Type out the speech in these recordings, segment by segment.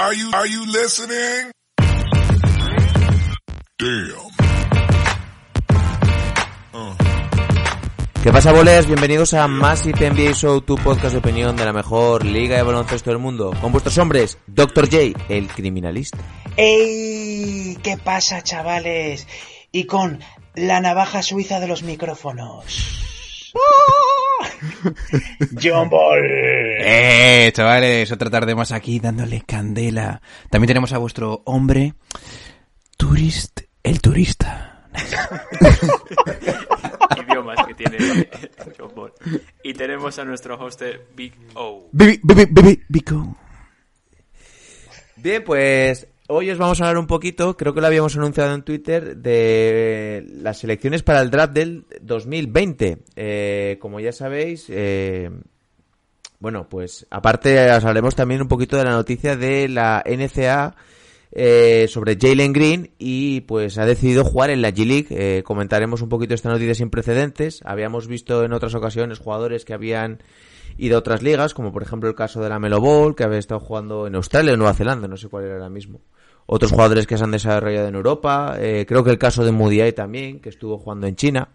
Are you, are you listening? Damn. ¿Qué pasa, boles? Bienvenidos a Massive NBA Show, tu podcast de opinión de la mejor liga de baloncesto del mundo. Con vuestros hombres, Dr. J, el criminalista. ¡Ey! ¿Qué pasa, chavales? Y con la navaja suiza de los micrófonos. John Ball. Eh, chavales, otra tarde más aquí dándole candela. También tenemos a vuestro hombre, Turist, el turista. idiomas que tiene John Ball. Y tenemos a nuestro hoster Big O. Bibi, bibi, bibi, bico. Bien, pues hoy os vamos a hablar un poquito, creo que lo habíamos anunciado en Twitter, de las elecciones para el draft del 2020. Eh, como ya sabéis, eh, bueno, pues aparte os hablaremos también un poquito de la noticia de la NCA eh, sobre Jalen Green y pues ha decidido jugar en la G-League. Eh, comentaremos un poquito esta noticia sin precedentes. Habíamos visto en otras ocasiones jugadores que habían ido a otras ligas, como por ejemplo el caso de la Melo Ball, que había estado jugando en Australia o Nueva Zelanda, no sé cuál era ahora mismo. Otros jugadores que se han desarrollado en Europa, eh, creo que el caso de Mudiay también, que estuvo jugando en China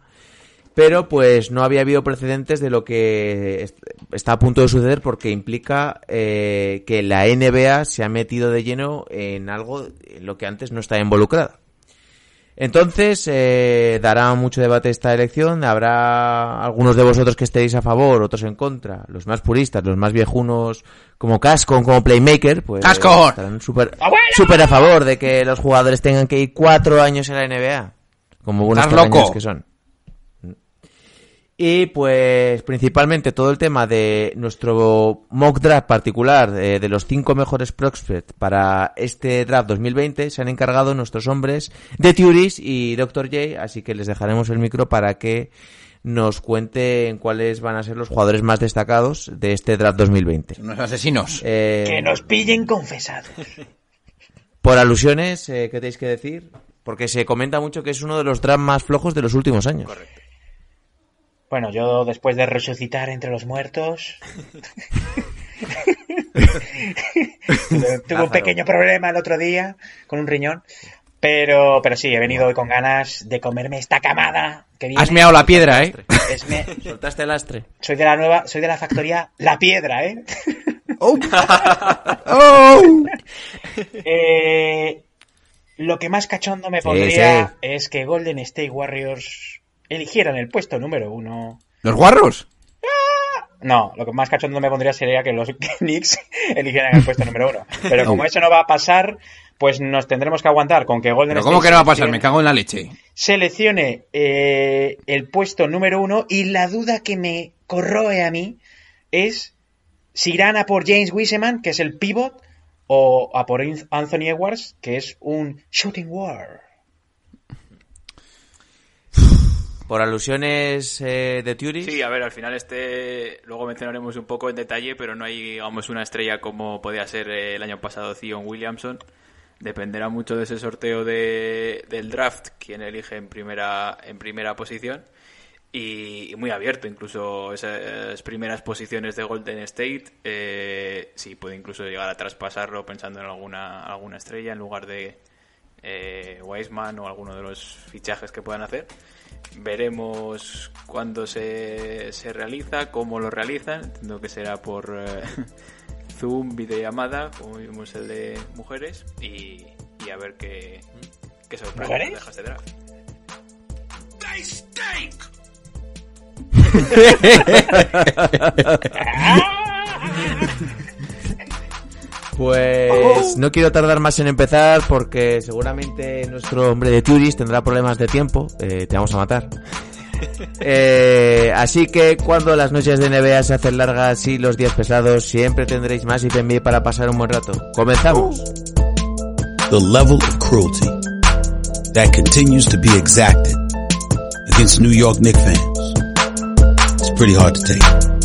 pero pues no había habido precedentes de lo que est- está a punto de suceder porque implica eh, que la NBA se ha metido de lleno en algo en lo que antes no estaba involucrada. Entonces, eh, dará mucho debate esta elección, habrá algunos de vosotros que estéis a favor, otros en contra, los más puristas, los más viejunos como Cascon, como Playmaker, pues ¡Cascon! estarán súper a favor de que los jugadores tengan que ir cuatro años en la NBA, como buenos ¡Estás loco! que son. Y pues principalmente todo el tema de nuestro mock draft particular eh, de los cinco mejores prospects para este draft 2020 se han encargado nuestros hombres de Turis y Dr. J, así que les dejaremos el micro para que nos cuenten cuáles van a ser los jugadores más destacados de este draft 2020. Unos asesinos. Eh, Que nos pillen confesados. por alusiones, eh, ¿qué tenéis que decir? Porque se comenta mucho que es uno de los drafts más flojos de los últimos años. Bueno, yo después de resucitar entre los muertos. tuve, un pequeño problema el otro día con un riñón. Pero, pero sí, he venido hoy con ganas de comerme esta camada que viene. Has meado la piedra, ¿eh? Es me- Soltaste el astre. soy de la nueva, soy de la factoría La Piedra, ¿eh? ¡Oh! ¡Oh! Eh, lo que más cachondo me Sí, pondría sí. es que Golden State Warriors eligieran el puesto número uno. ¿Los guarros? No, lo que más cachondo me pondría sería que los Knicks eligieran el puesto número uno. Pero como eso no va a pasar, pues nos tendremos que aguantar con que Golden ¿Pero State cómo que no va a pasar? Me cago en la leche. seleccione eh, el puesto número uno y la duda que me corroe a mí es si irán a por James Wiseman, que es el pivot, o a por Anthony Edwards, que es un shooting war. Por alusiones eh, de Turis. Sí, a ver, al final este luego mencionaremos un poco en detalle, pero no hay, digamos, una estrella como podía ser eh, el año pasado Zion Williamson. Dependerá mucho de ese sorteo de, del draft, quien elige en primera, en primera posición. Y, y muy abierto, incluso esas primeras posiciones de Golden State, eh, sí, puede incluso llegar a traspasarlo pensando en alguna, alguna estrella en lugar de eh, Wiseman o alguno de los fichajes que puedan hacer. Veremos cuándo se, se realiza, cómo lo realizan. Entiendo que será por eh, Zoom, videollamada, como vimos el de mujeres, y, y a ver qué, qué sorpresa deja este draft. They stink! Pues no quiero tardar más en empezar porque seguramente nuestro hombre de Turis tendrá problemas de tiempo. Eh, te vamos a matar. Eh, así que cuando las noches de NBA se hacen largas y los días pesados, siempre tendréis más IPMB para pasar un buen rato. Comenzamos. the level of cruelty that continues to be exacted against New York Knicks fans. It's pretty hard to take.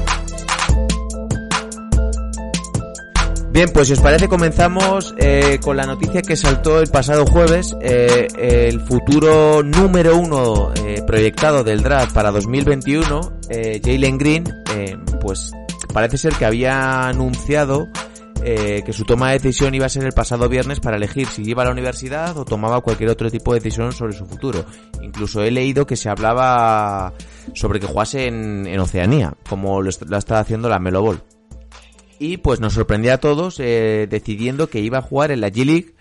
Bien, pues si os parece comenzamos eh, con la noticia que saltó el pasado jueves. Eh, el futuro número uno eh, proyectado del draft para 2021, eh, Jalen Green, eh, pues parece ser que había anunciado eh, que su toma de decisión iba a ser el pasado viernes para elegir si iba a la universidad o tomaba cualquier otro tipo de decisión sobre su futuro. Incluso he leído que se hablaba sobre que jugase en, en Oceanía, como lo, lo está haciendo la Melo Ball. Y pues nos sorprendió a todos eh, decidiendo que iba a jugar en la G-League.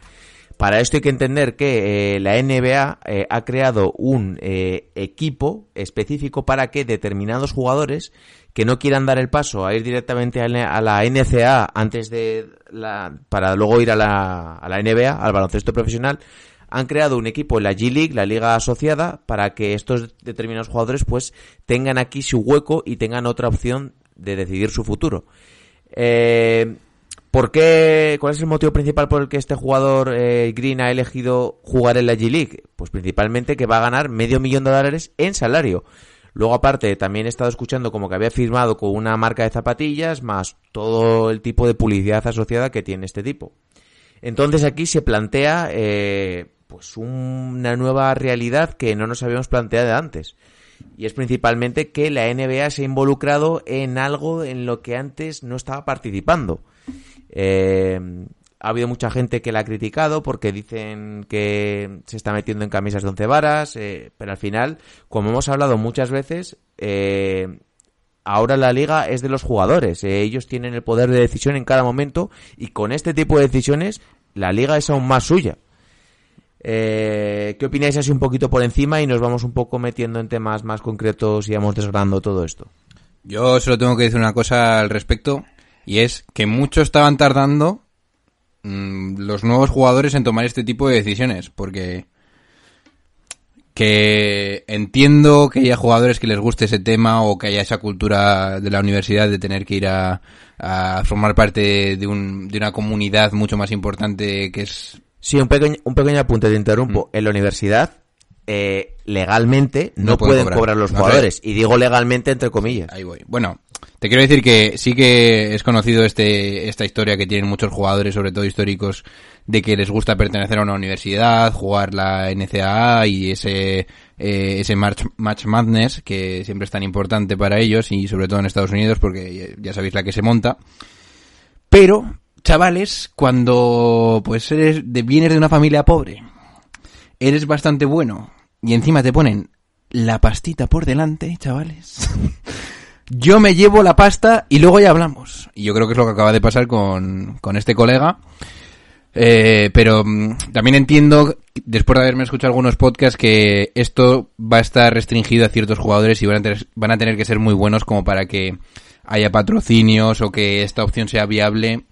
Para esto hay que entender que eh, la NBA eh, ha creado un eh, equipo específico para que determinados jugadores que no quieran dar el paso a ir directamente a la NCA antes de la, para luego ir a la, a la NBA, al baloncesto profesional, han creado un equipo en la G-League, la liga asociada, para que estos determinados jugadores pues tengan aquí su hueco y tengan otra opción de decidir su futuro. Eh, ¿Por qué? ¿Cuál es el motivo principal por el que este jugador eh, Green ha elegido jugar en la G-League? Pues principalmente que va a ganar medio millón de dólares en salario. Luego, aparte, también he estado escuchando como que había firmado con una marca de zapatillas, más todo el tipo de publicidad asociada que tiene este tipo. Entonces aquí se plantea eh, pues una nueva realidad que no nos habíamos planteado antes. Y es principalmente que la NBA se ha involucrado en algo en lo que antes no estaba participando. Eh, ha habido mucha gente que la ha criticado porque dicen que se está metiendo en camisas de once varas, eh, pero al final, como hemos hablado muchas veces, eh, ahora la liga es de los jugadores. eh, ellos tienen el poder de decisión en cada momento y con este tipo de decisiones la liga es aún más suya. Eh, ¿Qué opináis así un poquito por encima y nos vamos un poco metiendo en temas más concretos y vamos desgranando todo esto? Yo solo tengo que decir una cosa al respecto y es que mucho estaban tardando mm, los nuevos jugadores en tomar este tipo de decisiones porque que entiendo que haya jugadores que les guste ese tema o que haya esa cultura de la universidad de tener que ir a, a formar parte de, un, de una comunidad mucho más importante que es Sí, un pequeño, un pequeño apunte, te interrumpo. En la universidad, eh, legalmente, no, No pueden cobrar. cobrar, los No, jugadores. Y digo legalmente entre comillas. Ahí voy. Bueno, te quiero decir que sí que es conocido este, esta historia que tienen muchos jugadores, sobre todo históricos, de que les gusta pertenecer a una universidad, jugar la NCAA y ese, eh, ese March, Match Madness, que siempre es tan importante para ellos y sobre todo en Estados Unidos porque ya sabéis la que se monta. Pero, chavales, cuando pues eres de, vienes de una familia pobre, eres bastante bueno y encima te ponen la pastita por delante, chavales. Yo me llevo la pasta y luego ya hablamos. Y yo creo que es lo que acaba de pasar con, con este colega. Eh, pero mm, también entiendo, después de haberme escuchado algunos podcasts, que esto va a estar restringido a ciertos jugadores y van a, tener, van a tener que ser muy buenos como para que haya patrocinios o que esta opción sea viable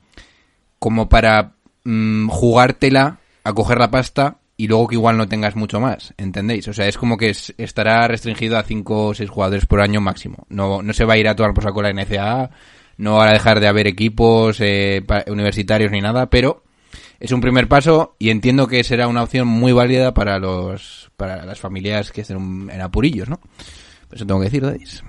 como para mm, jugártela a coger la pasta y luego que igual no tengas mucho más, ¿entendéis? O sea, es como que es- estará restringido a 5 o 6 jugadores por año máximo. No, no se va a ir a tomar por saco la NCAA, no va a dejar de haber equipos eh, universitarios ni nada, pero es un primer paso y entiendo que será una opción muy válida para los para las familias que estén en apurillos, ¿no? Eso tengo que decir, Dadis.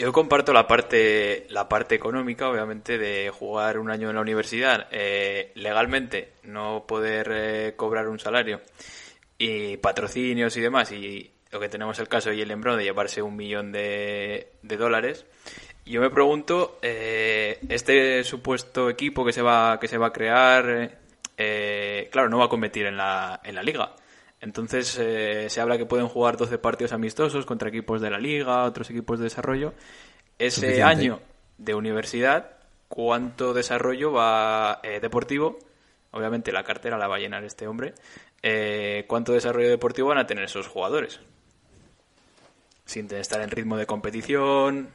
Yo comparto la parte, la parte económica, obviamente, de jugar un año en la universidad eh, legalmente, no poder eh, cobrar un salario y patrocinios y demás, y lo que tenemos el caso de Jalen Brown de llevarse un millón de, de dólares. Yo me pregunto, eh, este supuesto equipo que se va, que se va a crear, eh, claro, no va a competir en la, en la liga. Entonces eh, se habla que pueden jugar 12 partidos amistosos contra equipos de la liga, otros equipos de desarrollo. Ese Suficiente. año de universidad, ¿cuánto desarrollo va eh, deportivo? Obviamente la cartera la va a llenar este hombre. Eh, ¿Cuánto desarrollo deportivo van a tener esos jugadores? Sin estar en ritmo de competición.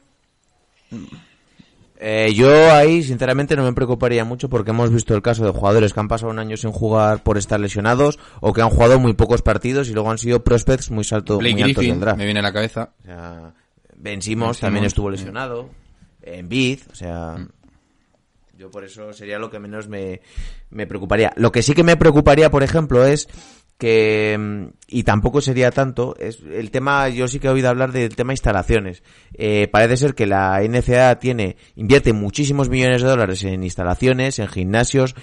Eh, yo ahí, sinceramente, no me preocuparía mucho porque hemos visto el caso de jugadores que han pasado un año sin jugar por estar lesionados o que han jugado muy pocos partidos y luego han sido prospects muy, salto, Blake muy altos del draft. me viene a la cabeza. O sea, Ben Simmons también estuvo mm. lesionado. En Bid, o sea. Yo por eso sería lo que menos me, me preocuparía. Lo que sí que me preocuparía, por ejemplo, es que y tampoco sería tanto es el tema yo sí que he oído hablar del tema instalaciones Eh, parece ser que la NCA tiene invierte muchísimos millones de dólares en instalaciones en gimnasios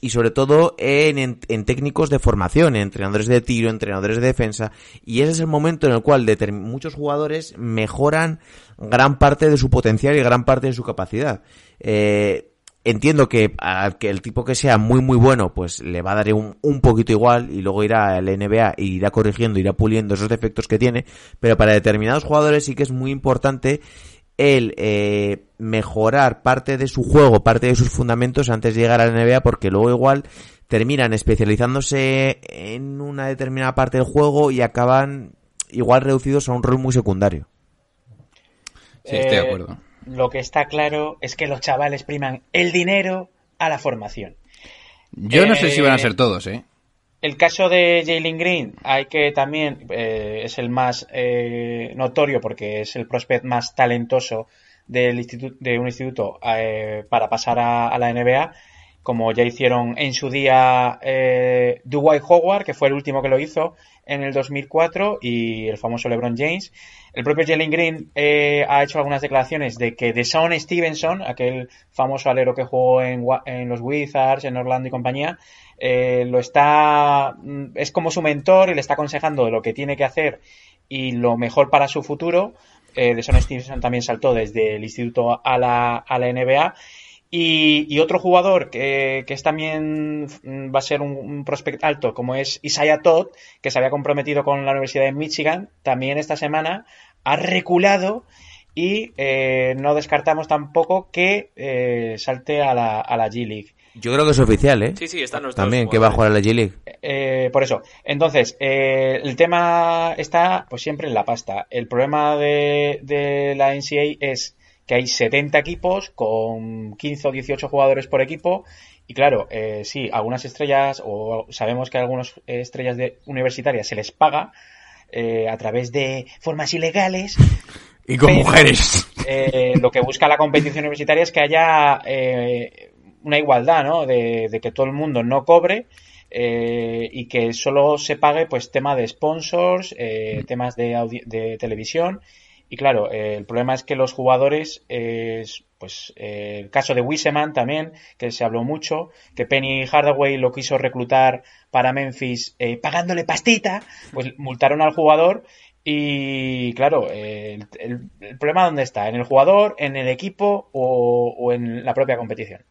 y sobre todo en, en- en técnicos de formación, en entrenadores de tiro, entrenadores de defensa, y ese es el momento en el cual muchos jugadores mejoran gran parte de su potencial y gran parte de su capacidad. Eh, entiendo que al que el tipo que sea muy muy bueno, pues le va a dar un, un poquito igual y luego irá al NBA e irá corrigiendo, irá puliendo esos defectos que tiene, pero para determinados jugadores sí que es muy importante el eh, mejorar parte de su juego, parte de sus fundamentos antes de llegar a la NBA, porque luego igual terminan especializándose en una determinada parte del juego y acaban igual reducidos a un rol muy secundario. Sí, estoy de Eh, acuerdo. Lo que está claro es que los chavales priman el dinero a la formación. Yo no sé si van a eh, ser todos, ¿eh? El caso de Jalen Green, hay que también, eh, es el más eh, notorio porque es el prospect más talentoso del instituto, de un instituto eh, para pasar a, a la NBA, como ya hicieron en su día eh, Dwight Howard, que fue el último que lo hizo en el 2004, y el famoso LeBron James. El propio Jalen Green eh, ha hecho algunas declaraciones de que Deshaun Stevenson, aquel famoso alero que jugó en, en los Wizards, en Orlando y compañía, eh, lo está mm, es como su mentor y le está aconsejando de lo que tiene que hacer y lo mejor para su futuro. Eh, Deshaun Stevenson también saltó desde el instituto a la, a la NBA. Y, y otro jugador que, que es también mm, va a ser un, un prospect alto, como es Isaiah Todd, que se había comprometido con la Universidad de Michigan, también esta semana ha reculado y eh, no descartamos tampoco que eh, salte a la, a la G League. Yo creo que es oficial, ¿eh? Sí, sí, están los También, dos que va a jugar a la G-League. Eh, por eso. Entonces, eh, el tema está pues siempre en la pasta. El problema de, de la NCAA es que hay 70 equipos con 15 o 18 jugadores por equipo. Y claro, eh, sí, algunas estrellas, o sabemos que a algunas estrellas de universitarias se les paga eh, a través de formas ilegales. Y con pero, mujeres. eh, lo que busca la competición universitaria es que haya eh, una igualdad, ¿no? De, de que todo el mundo no cobre eh, y que solo se pague, pues, tema de sponsors, eh, temas de, de televisión. Y claro, eh, el problema es que los jugadores, eh, pues, eh, el caso de Wiseman también, que se habló mucho, que Penny Hardaway lo quiso reclutar para Memphis pagándole pastita, pues multaron al jugador y claro, el, problema dónde está, en el jugador, en el equipo o, en la propia competición.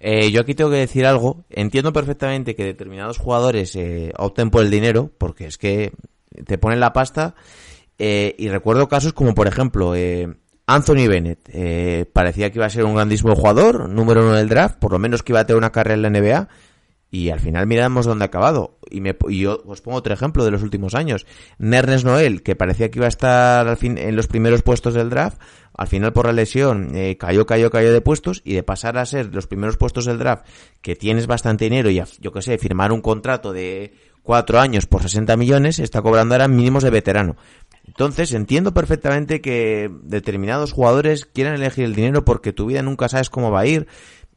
Yo aquí tengo que decir algo. Entiendo perfectamente que determinados jugadores eh, opten por el dinero, porque es que te ponen la pasta. Eh, y recuerdo casos como, por ejemplo, eh, Anthony Bennett. eh, parecía que iba a ser un grandísimo jugador, número uno del draft, por lo menos que iba a tener una carrera en la NBA. Y al final miramos dónde ha acabado. Y, me, y yo os pongo otro ejemplo de los últimos años. Nernes Noel, que parecía que iba a estar al fin, en los primeros puestos del draft, al final por la lesión eh, cayó, cayó, cayó de puestos y de pasar a ser los primeros puestos del draft, que tienes bastante dinero y a- yo que sé, firmar un contrato de cuatro años por 60 millones, está cobrando ahora mínimos de veterano. Entonces entiendo perfectamente que determinados jugadores quieran elegir el dinero porque tu vida nunca sabes cómo va a ir.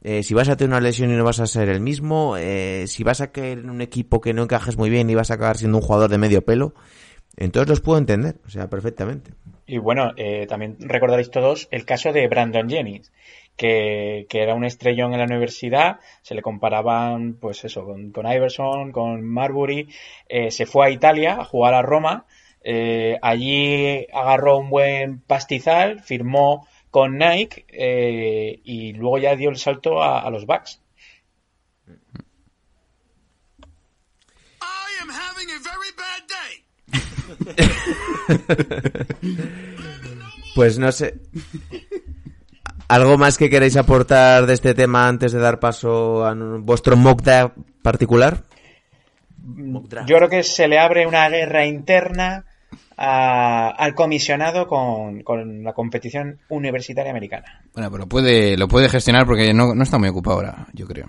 Eh, si vas a tener una lesión y no vas a ser el mismo, eh, si vas a caer en un equipo que no encajes muy bien y vas a acabar siendo un jugador de medio pelo, entonces los puedo entender, o sea, perfectamente. Y bueno, eh, también recordaréis todos el caso de Brandon Jennings, que, que era un estrellón en la universidad, se le comparaban, pues eso, con, con Iverson, con Marbury, eh, se fue a Italia a jugar a Roma, eh, allí agarró un buen pastizal, firmó con Nike eh, y luego ya dio el salto a, a los Bucks. I am having a very bad day. Pues no sé. ¿Algo más que queréis aportar de este tema antes de dar paso a vuestro mock draft particular? Yo creo que se le abre una guerra interna a- al comisionado con, con la competición universitaria americana. Bueno, pero puede, lo puede gestionar porque no, no está muy ocupado ahora, yo creo.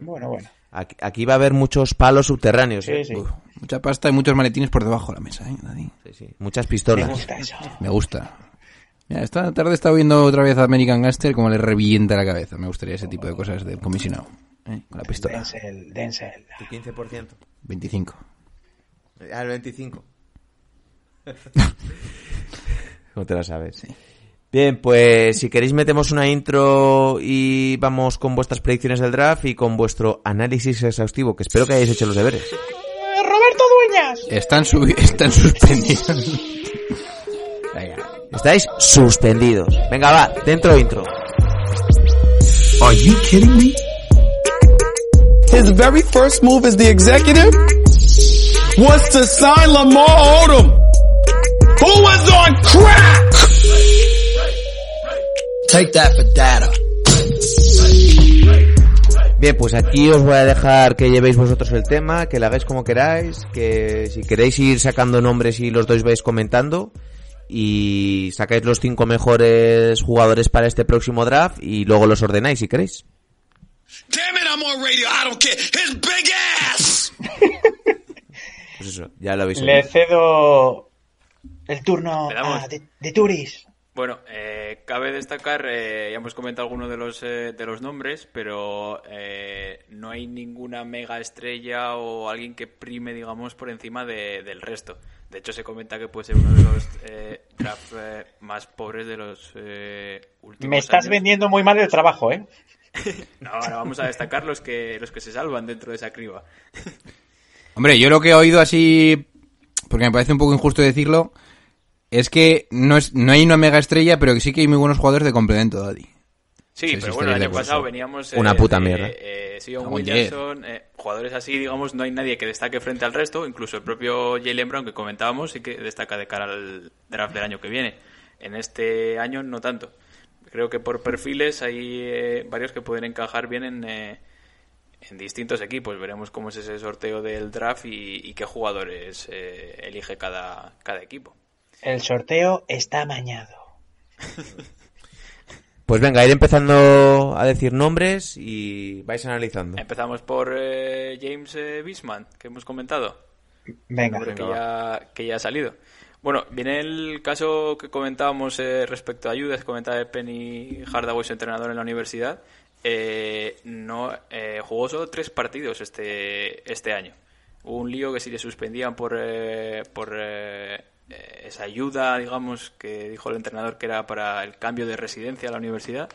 Bueno, bueno. Aquí, aquí va a haber muchos palos subterráneos, ¿eh? Sí, sí. Uf, mucha pasta y muchos maletines por debajo de la mesa, ¿eh, Dani? Sí, sí. Muchas Me pistolas. gusta eso. Me gusta. Mira, esta tarde he estado viendo otra vez a American Gangster como le revienta la cabeza. Me gustaría ese tipo de cosas del comisionado. ¿eh? Con la pistola. Denzel, Denzel. Tu 15%. 25. Al 25. ¿Cómo te la sabes? Bien, pues si queréis metemos una intro y vamos con vuestras predicciones del draft y con vuestro análisis exhaustivo, que espero que hayáis hecho los deberes. Roberto Dueñas. Están, suspendidos. Venga. Estáis suspendidos. Venga, va, dentro intro. Are you kidding me? His very first move as the executive was to sign Lamar Odom, who was on crack. Take that for data. Bien, pues aquí os voy a dejar que llevéis vosotros el tema, que lo hagáis como queráis, que si queréis ir sacando nombres y los dos vais comentando y sacáis los cinco mejores jugadores para este próximo draft y luego los ordenáis si queréis. Damn it, I'm on radio. I don't care. His big ass. Pues eso, ya lo habéis Le cedo el turno Le damos. a de, de Turis. Bueno, eh, cabe destacar, eh, ya hemos comentado algunos de los, eh, de los nombres, pero eh, no hay ninguna mega estrella o alguien que prime, digamos, por encima de- del resto. De hecho, se comenta que puede ser uno de los eh, drafts eh, más pobres de los eh, últimos Me estás años. vendiendo muy mal el trabajo, ¿eh? No, ahora vamos a destacar los que, los que se salvan dentro de esa criba. Hombre, yo lo que he oído así, porque me parece un poco injusto decirlo, es que no, es, no hay una mega estrella, pero que sí que hay muy buenos jugadores de complemento, Daddy. Sí, Sí, pero bueno, el año pasado veníamos... eh, Una puta de, mierda. Eh, Sion Como Williamson, eh, jugadores así, digamos, no hay nadie que destaque frente al resto, incluso el propio Jalen Brown que comentábamos sí que destaca de cara al draft del año que viene. En este año no tanto. Creo que por perfiles hay eh, varios que pueden encajar bien en, eh, en distintos equipos. Veremos cómo es ese sorteo del draft y, y qué jugadores eh, elige cada, cada equipo. El sorteo está amañado. Pues venga, ir empezando a decir nombres y vais analizando. Empezamos por eh, James eh, Bisman, que hemos comentado. Venga. nombre que ya, que ya ha salido. Bueno, viene el caso que comentábamos eh, respecto a ayudas, comentaba de Penny Hardaway, su entrenador en la universidad. Eh, no eh, jugó solo tres partidos este, este año. Hubo un lío que si le suspendían por, eh, por eh, esa ayuda, digamos, que dijo el entrenador que era para el cambio de residencia a la universidad.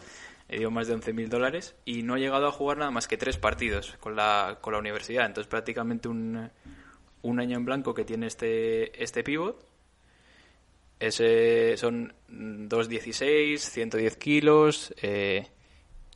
Le dio más de 11.000 dólares y no ha llegado a jugar nada más que tres partidos con la, con la universidad. Entonces prácticamente un, un año en blanco que tiene este, este pivot. Ese son 2.16, 110 kilos. Eh,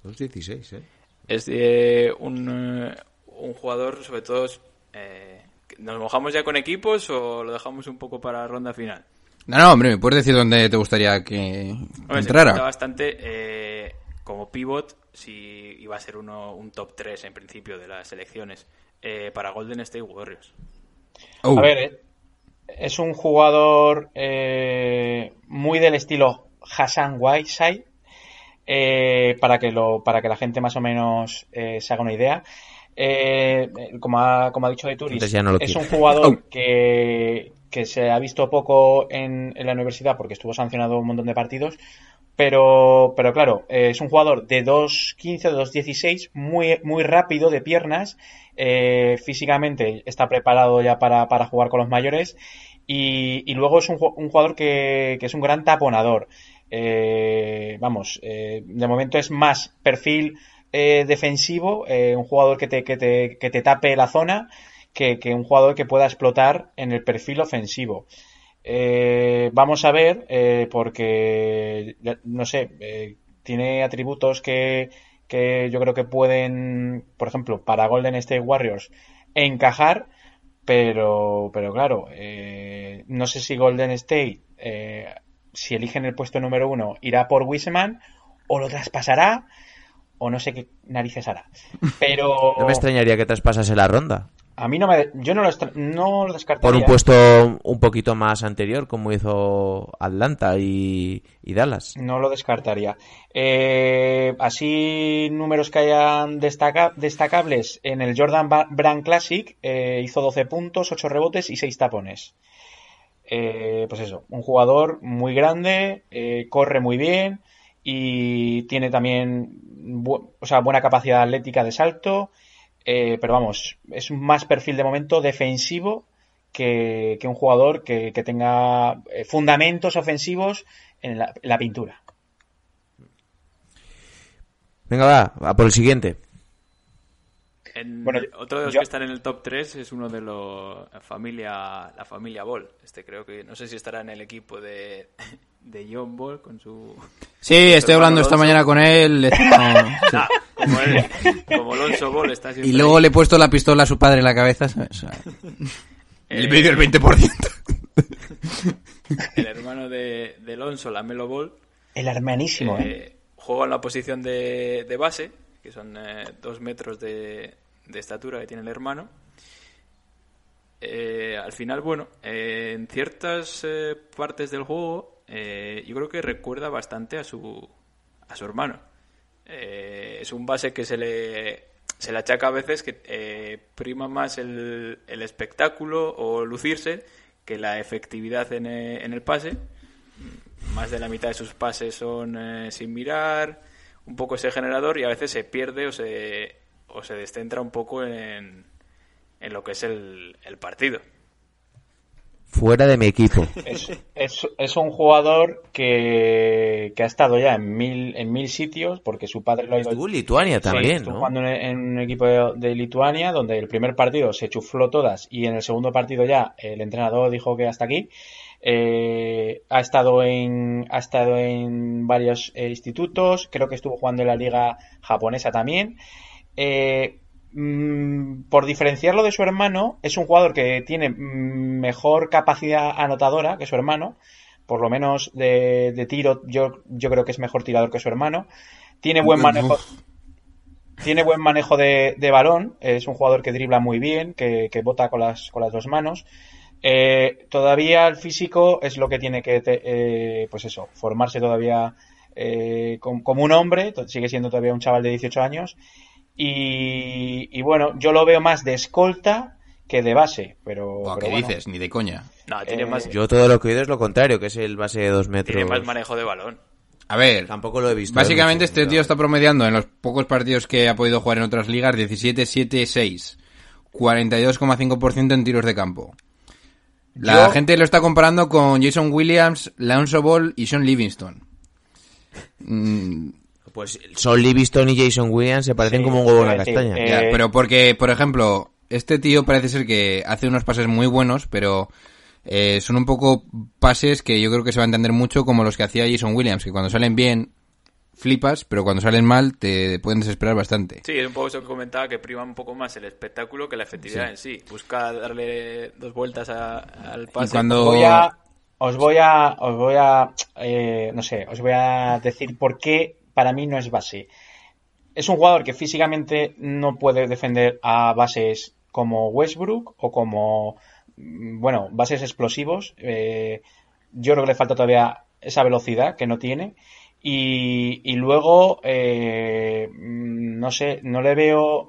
2.16, ¿eh? es de un, un jugador, sobre todo. eh, ¿Nos mojamos ya con equipos o lo dejamos un poco para la ronda final? No, no, hombre, ¿me puedes decir dónde te gustaría que Hombre, se entrara? comenta bastante eh, como pivot si iba a ser uno, un top 3 en principio de las selecciones eh, para Golden State Warriors. Oh, A ver, eh, es un jugador eh, muy del estilo Hassan Whiteside. eh, para que lo para que la gente más o menos eh, se haga una idea. Eh, como, ha, como ha dicho de Turis, no es un jugador que, que se ha visto poco en, en la universidad porque estuvo sancionado un montón de partidos. Pero, pero claro, eh, es un jugador de 2.15, de 2.16, muy, muy rápido de piernas. eh, físicamente está preparado ya para, para jugar con los mayores. Y, y luego es un, ju- un jugador que, que es un gran taponador. Eh, vamos, eh, de momento es más perfil eh, defensivo, eh, un jugador que te, que, te, que te tape la zona, que, que un jugador que pueda explotar en el perfil ofensivo. Eh, vamos a ver, eh, porque, no sé, tiene atributos que, que yo creo que pueden, por ejemplo, para Golden State Warriors, encajar, pero, pero claro, no sé si Golden State, si eligen el puesto número uno, irá por Wiseman o lo traspasará o no sé qué narices hará. Pero No me extrañaría que traspasase la ronda. a mí no me, yo no lo, no lo descartaría. Por un puesto un poquito más anterior, como hizo Atlanta y, y Dallas. No lo descartaría. Eh, así, números que hayan destaca- destacables. En el Jordan Brand Classic eh, hizo 12 puntos, 8 rebotes y 6 tapones. Eh, pues eso, un jugador muy grande, corre muy bien y tiene también o sea, buena capacidad atlética de salto, eh, pero vamos, es más perfil de momento defensivo que, que un jugador que, que tenga eh, fundamentos ofensivos en la, pintura. Venga, va, a por el siguiente. En- Bueno, otro de los yo- que están en el top 3 es uno de los la familia la familia Ball. Este creo que no sé si estará en el equipo de, de John Ball con su Sí, estoy hablando esta mañana con él. le- no, sí. Ah, como, él- como Alonso Ball está Y luego ahí. le he puesto la pistola a su padre en la cabeza, ¿sabes? O sea, y le he pedido el 20%. el hermano de, de Alonso, la Melo Ball, El hermanísimo, ¿eh? eh, juega en la posición de, de base, que son eh, dos metros de, de estatura que tiene el hermano. Eh, al final, bueno, eh, en ciertas eh, partes del juego, yo creo que recuerda bastante a su, a su hermano. Es un base que se le, se le achaca a veces que prima más el, el espectáculo o lucirse que la efectividad en, en el pase. Más de la mitad de sus pases son sin mirar, un poco ese generador y a veces se pierde o se, o se descentra un poco en, en lo que es el, el partido. Fuera de mi equipo. Es, es, es un jugador que, que ha estado ya en mil, en mil sitios porque su padre lo ha ido Estuvo en Lituania Sí, también, estuvo ¿no? jugando en, en un equipo de, de Lituania donde el primer partido se chufló todas y en el segundo partido ya el entrenador dijo que hasta aquí. Eh, ha estado en ha estado en varios eh, institutos, creo que estuvo jugando en la liga japonesa también. Eh, mm, por diferenciarlo de su hermano, es un jugador que tiene mejor capacidad anotadora que su hermano, por lo menos de, de tiro, yo, yo creo que es mejor tirador que su hermano. Tiene buen manejo, tiene buen manejo de, de balón, es un jugador que dribla muy bien, que, que bota con las, con las dos manos. Eh, todavía el físico es lo que tiene que, te- eh, pues eso, formarse todavía eh, com- como un hombre, sigue siendo todavía un chaval de 18 años. Y, y bueno, yo lo veo más de escolta que de base, pero, Buah, pero ¿Qué bueno. dices? Ni de coña. No, tiene, Eh, más, Yo todo lo que he oído es lo contrario, que es el base de dos metros. tiene más manejo de balón. A ver, Tampoco lo he visto. básicamente este tío está promediando en los pocos partidos que ha podido jugar en otras ligas 17, 7, 6. 42,5% en tiros de campo. La Yo- gente lo está comparando con Jason Williams, Alonso Ball y Sean Livingston. Mm, Pues Son Livingston y Jason Williams se parecen Sí, como un huevo en la castaña. eh, Ya, pero porque, por ejemplo, este tío parece ser que hace unos pases muy buenos, pero eh, son un poco pases que yo creo que se va a entender mucho como los que hacía Jason Williams, que cuando salen bien flipas, pero cuando salen mal te pueden desesperar bastante. Sí, es un poco eso que comentaba, que prima un poco más el espectáculo que la efectividad en sí. Busca darle dos vueltas a- al pase. cuando- voy a, os voy a, os voy a, eh, no sé, os voy a decir por qué para mí no es base. Es un jugador que físicamente no puede defender a bases como Westbrook o como, mm, bueno, bases explosivos. Eh, yo creo que le falta todavía esa velocidad que no tiene. Y, y luego, eh, mm, no sé, no le veo,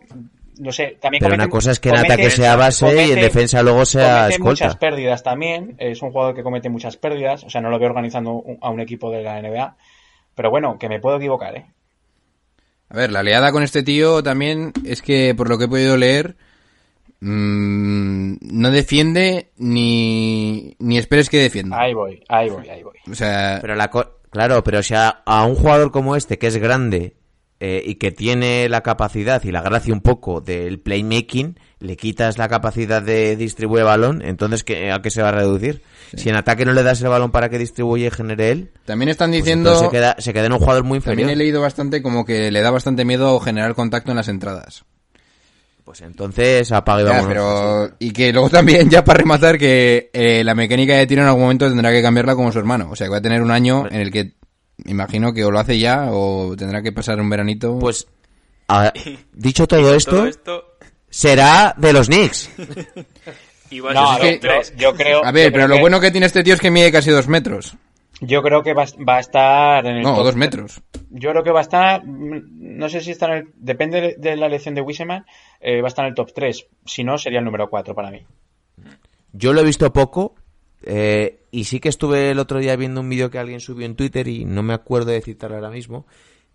no sé, también Pero comete- una cosa es que en comete- ataque sea base y en defensa luego sea comete muchas escolta. pérdidas también. Es un jugador que comete muchas pérdidas. O sea, no lo veo organizando a un equipo de la NBA. Pero bueno, que me puedo equivocar, ¿eh? A ver, la leada con este tío también es que, por lo que he podido leer, mm, no defiende ni, ni esperes que defienda. Ahí voy, ahí voy, ahí voy. O sea, Pero la co- claro, pero si a, a un jugador como este, que es grande eh, y que tiene la capacidad y la gracia un poco del playmaking, le quitas la capacidad de distribuir el balón, entonces ¿qué- ¿a qué se va a reducir? Si en ataque no le das el balón para que distribuya y genere él, también están pues diciendo... se queda, se queda en un jugador muy inferior. También he leído bastante como que le da bastante miedo generar contacto en las entradas. Pues entonces apague y Ya, vámonos. pero... Y que luego también, ya para rematar, que eh, la mecánica de tiro en algún momento tendrá que cambiarla como su hermano. O sea, que va a tener un año en el que imagino que o lo hace ya o tendrá que pasar un veranito. Pues, a- dicho todo Con esto, todo esto será de los Knicks. No, yo, yo creo. a ver, yo pero lo que- bueno que tiene este tío es que mide casi dos metros. Yo creo que va, va a estar en el. No, top- dos metros. Yo creo que va a estar. No sé si está en el. Depende de- de la elección de Wiseman. eh, va a estar en el top 3. Si no, sería el número 4 para mí. Yo lo he visto poco, Eh, y sí que estuve el otro día viendo un vídeo que alguien subió en Twitter y no me acuerdo de citarlo ahora mismo,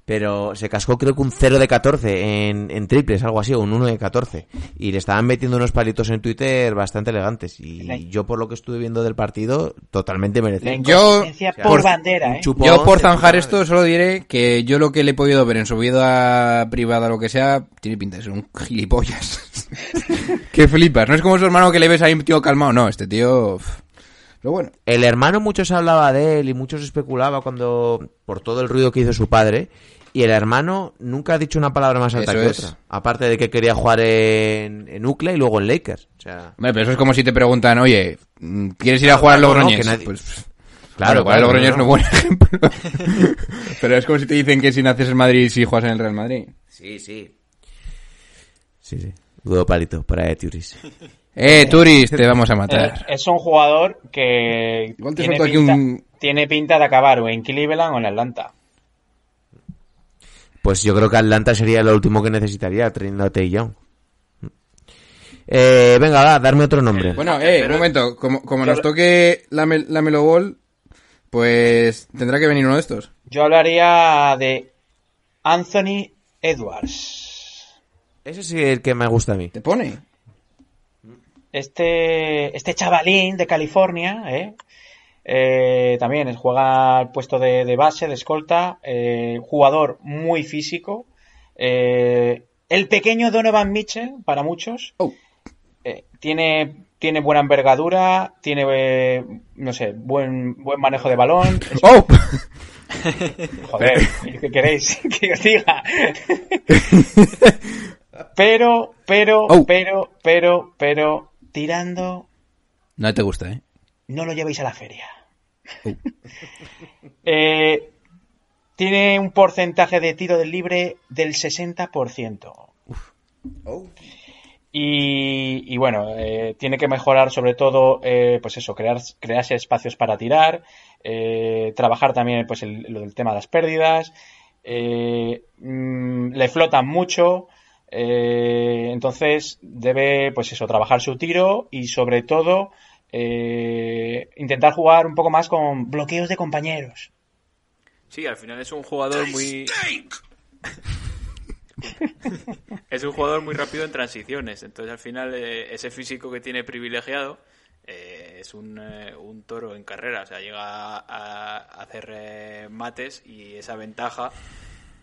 pero se cascó creo que un 0 de 14 en, en triples, algo así, o un 1 de 14. Y le estaban metiendo unos palitos en Twitter bastante elegantes. Y yo por lo que estuve viendo del partido, totalmente merecido. Yo- inconsistencia o sea, por bandera, ¿eh? chupón Yo por zanjar esto solo diré que yo lo que le he podido ver en su vida privada, lo que sea, tiene pinta de ser un gilipollas. que flipas. No es como su hermano que le ves ahí un tío calmado. No, este tío... Pero bueno. El hermano mucho se hablaba de él y mucho se especulaba cuando por todo el ruido que hizo su padre y el hermano nunca ha dicho una palabra más alta Eso que es. otra. Aparte de que quería jugar en, en UCLA y luego en Lakers. O sea, Hombre, pero eso es como si te preguntan, oye, ¿quieres ir a jugar al no, no, nadie- Pues, Claro, bueno, jugar claro, Logroñés no, no es buen ejemplo. pero es como si te dicen que si naces en Madrid, si juegas en el Real Madrid. sí, sí. Sí, sí. Dudo palito para Etiuris. Eh, Turis, te vamos a matar. Eh, Es un jugador que Igual te tiene pinta, un- tiene pinta de acabar o en Cleveland o en Atlanta. Pues yo creo que Atlanta sería lo último que necesitaría, teniendo a Tay Young. Eh, venga, va, darme otro nombre. Bueno, eh, un momento. Como, como nos toque la, Mel- la Melo Ball, pues tendrá que venir uno de estos. Yo hablaría de Anthony Edwards. Ese sí es el que me gusta a mí. ¿Te pone? Este, este chavalín de California, ¿eh? Eh, también juega al puesto de, de base, de escolta, eh, jugador muy físico. eh, el pequeño Donovan Mitchell, para muchos. Oh. Eh, tiene, tiene buena envergadura, tiene, eh, no sé, buen, buen manejo de balón. Es- ¡Oh! Joder, ¿qué queréis que os diga? pero, pero, Oh. pero, pero, pero, tirando, No te gusta, ¿eh? no lo llevéis a la feria. Eh, tiene un porcentaje de tiro del libre del 60%. Y, y bueno, eh, tiene que mejorar sobre todo, eh, pues eso, crear, crearse espacios para tirar, eh, trabajar también pues el, lo del tema de las pérdidas, mm, le flotan mucho, entonces debe pues eso, trabajar su tiro y sobre todo eh, intentar jugar un poco más con bloqueos de compañeros. Sí, al final es un jugador muy... es un jugador muy rápido en transiciones. Entonces, al final, eh, ese físico que tiene privilegiado eh, es un, eh, un toro en carrera. O sea, llega a, a hacer eh, mates y esa ventaja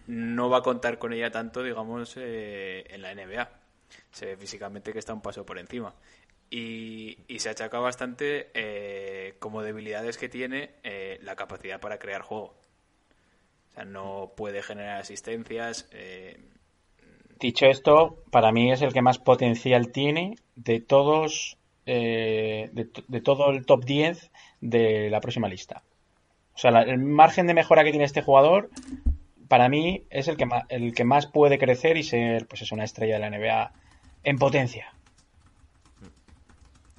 no va a contar con ella tanto, digamos, eh, en la NBA. Se ve físicamente que está un paso por encima. Y, y se achaca bastante eh, como debilidades que tiene eh, la capacidad para crear juego. O sea, no puede generar asistencias. eh, Dicho esto, para mí es el que más potencial tiene de todos, eh, de, to- de todo el top 10 de la próxima lista. O sea, la- el margen de mejora que tiene este jugador, para mí es el que más, el que más puede crecer y ser, pues es una estrella de la NBA en potencia.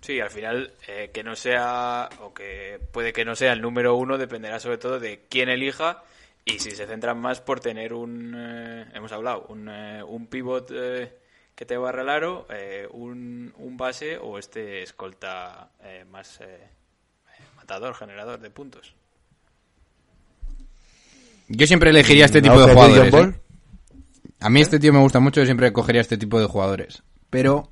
Sí, al final, eh, que no sea, o que puede que no sea el número uno, dependerá sobre todo de quién elija y si se centran más por tener un, eh, hemos hablado, un, eh, un pivot eh, que te barra el aro, eh, un, un base o este escolta eh, más eh, matador, generador de puntos. Yo siempre elegiría este tipo ¿No? de ¿Que jugadores. ¿eh? A mí este tío me gusta mucho, yo siempre cogería este tipo de jugadores. Pero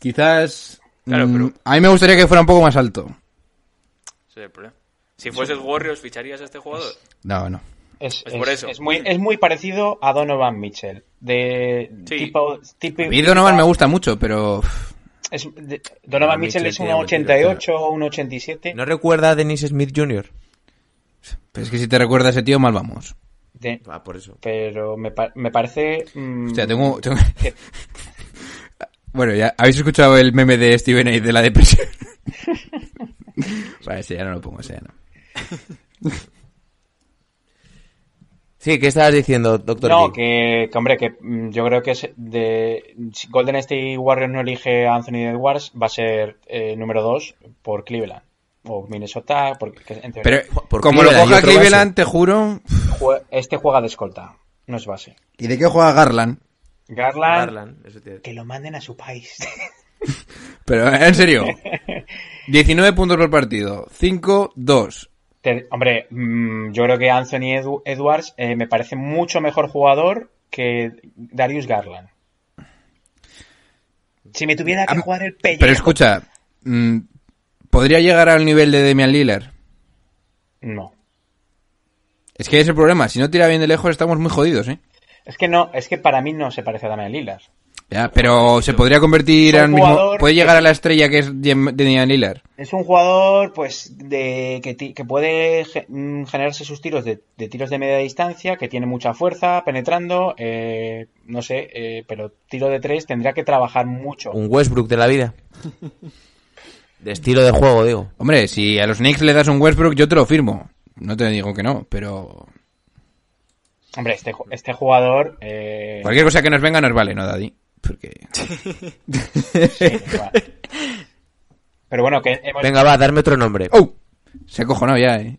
quizás... Claro, mm, pero- A mí me gustaría que fuera un poco más alto. Ese es el problema. Si fueses Warriors, ¿ficharías a este jugador? No, no. Es, Es por eso. es muy, es muy parecido a Donovan Mitchell. De Sí. tipo, tipo- A mí Donovan me gusta mucho, pero... es- de- Donovan Donovan Mitchell Mitchell es un buen tiro, 88 o un 87. ¿No recuerda a Dennis Smith Jr.? pero es que si te recuerda a ese tío, mal vamos. De- Ah, por eso. pero me, pa- me parece. mm, O sea, tengo... tengo- que- Bueno, ya habéis escuchado el meme de Steven A. de la depresión. vale, ese ya no lo pongo, ese ya no. Sí, ¿qué estabas diciendo, doctor? No, que, que, hombre, que mm, yo creo que es de si Golden State Warriors no elige a Anthony Edwards, va a ser eh, número 2 por Cleveland. O Minnesota, porque que en teoría Pero por como lo Cleveland coja Cleveland, te juro... este juega de escolta, no es base. ¿Y de qué juega Garland? Garland, Garland, eso te- que lo manden a su país. Pero, en serio. 19 puntos por partido. 5-2. Te- hombre, mm, yo creo que Anthony Edu- Edwards eh, me parece mucho mejor jugador que Darius Garland. Si me tuviera que jugar el pellejo... Pero escucha, mm, ¿podría llegar al nivel de Demian Lillard? No. Es que ese es el problema. Si no tira bien de lejos, estamos muy jodidos, ¿eh? Es que no, es que para mí no se parece a Damian Lillard. Ya, pero se podría convertir al mismo... jugador ¿Puede llegar a la estrella que es Demian Lillard? Es un jugador, pues, de que, que puede mm, generarse sus tiros de, de tiros de media distancia, que tiene mucha fuerza penetrando, eh, no sé, eh, pero tiro de tres tendría que trabajar mucho. Un Westbrook de la vida. De estilo de juego, digo. Hombre, si a los Knicks le das un Westbrook, yo te lo firmo. No te digo que no, pero... Hombre, este, este jugador... eh, Cualquier cosa que nos venga nos vale, ¿no, Daddy? Porque... sí, igual. Pero bueno, que hemos- Venga, va, darme otro nombre. ¡Oh! Se ha cojonado ya, ¿eh?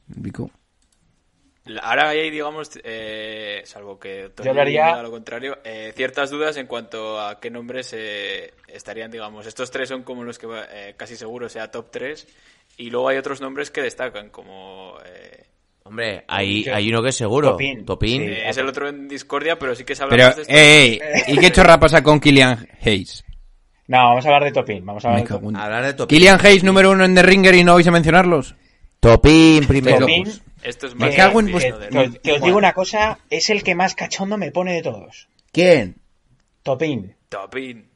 Ahora hay, digamos, eh, salvo que Tony Yo hablaría- diga lo contrario, eh, ciertas dudas en cuanto a qué nombres eh, estarían, digamos. Estos tres son como los que eh, casi seguro sea top 3. Y luego hay otros nombres que destacan, como... Hombre, hay, hay uno que es seguro. Topin. Topin. Sí. es el otro en discordia, pero sí que se habla Pero, de estos. ey, ¿y qué chorra pasa con Killian Hayes? No, vamos a hablar de Topin. Vamos a hablar de en- Hablar de Topin. Killian Hayes número uno en The Ringer y no vais a mencionarlos. Topin primero. Topin. Esto es Me más cago en que- os, que os digo una cosa, es el que más cachondo me pone de todos. ¿Quién? Topin. Topin.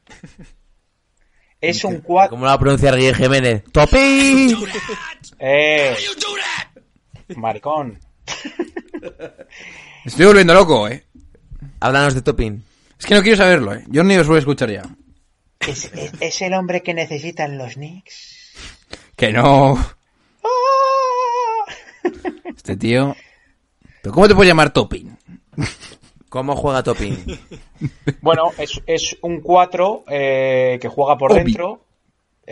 Es un 4... ¿Cómo lo va a pronunciar Guille Jiménez? ¡Topin! Eh, maricón. Estoy volviendo loco, ¿eh? Háblanos de Topin. Es que no quiero saberlo, ¿eh? Yo ni os voy a escuchar ya. ¿Es, es- es el hombre que necesitan los Knicks? Que no... ¡Ah! Este tío... ¿Pero cómo te puedes llamar Topping? ¿Cómo juega Topin? Bueno, es, es un 4 eh, que juega por Obi. dentro.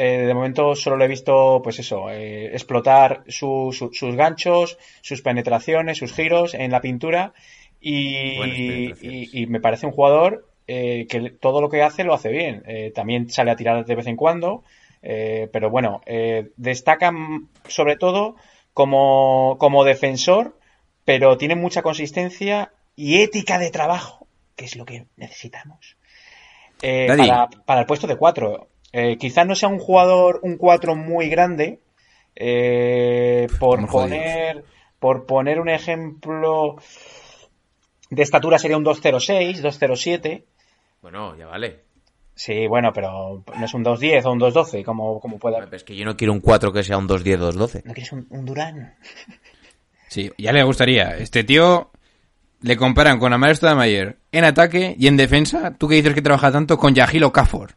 Eh, de momento solo le he visto, pues eso, eh, explotar su- su- sus ganchos, sus penetraciones, sus giros en la pintura. Y, y- y me parece un jugador eh, que todo lo que hace lo hace bien. Eh, también sale a tirar de vez en cuando. eh, pero bueno, eh, destaca sobre todo como, como defensor, pero tiene mucha consistencia y ética de trabajo, que es lo que necesitamos. Eh, para, para el puesto de 4. Quizás no sea un jugador, un 4 muy grande. eh, por estamos jodidos. poner por poner un ejemplo de estatura sería un 206, 207. bueno, ya vale. Sí, bueno, pero no es un 210 o un 212, como, como pueda. Pero Es que yo no quiero un 4 que sea un 2-10, 2-12. ¿No quieres un, un Durán? Sí, ya le gustaría. Este tío le comparan con Amar Stoudemire en ataque y en defensa. Tú que dices que trabaja tanto con Yahil Okafor.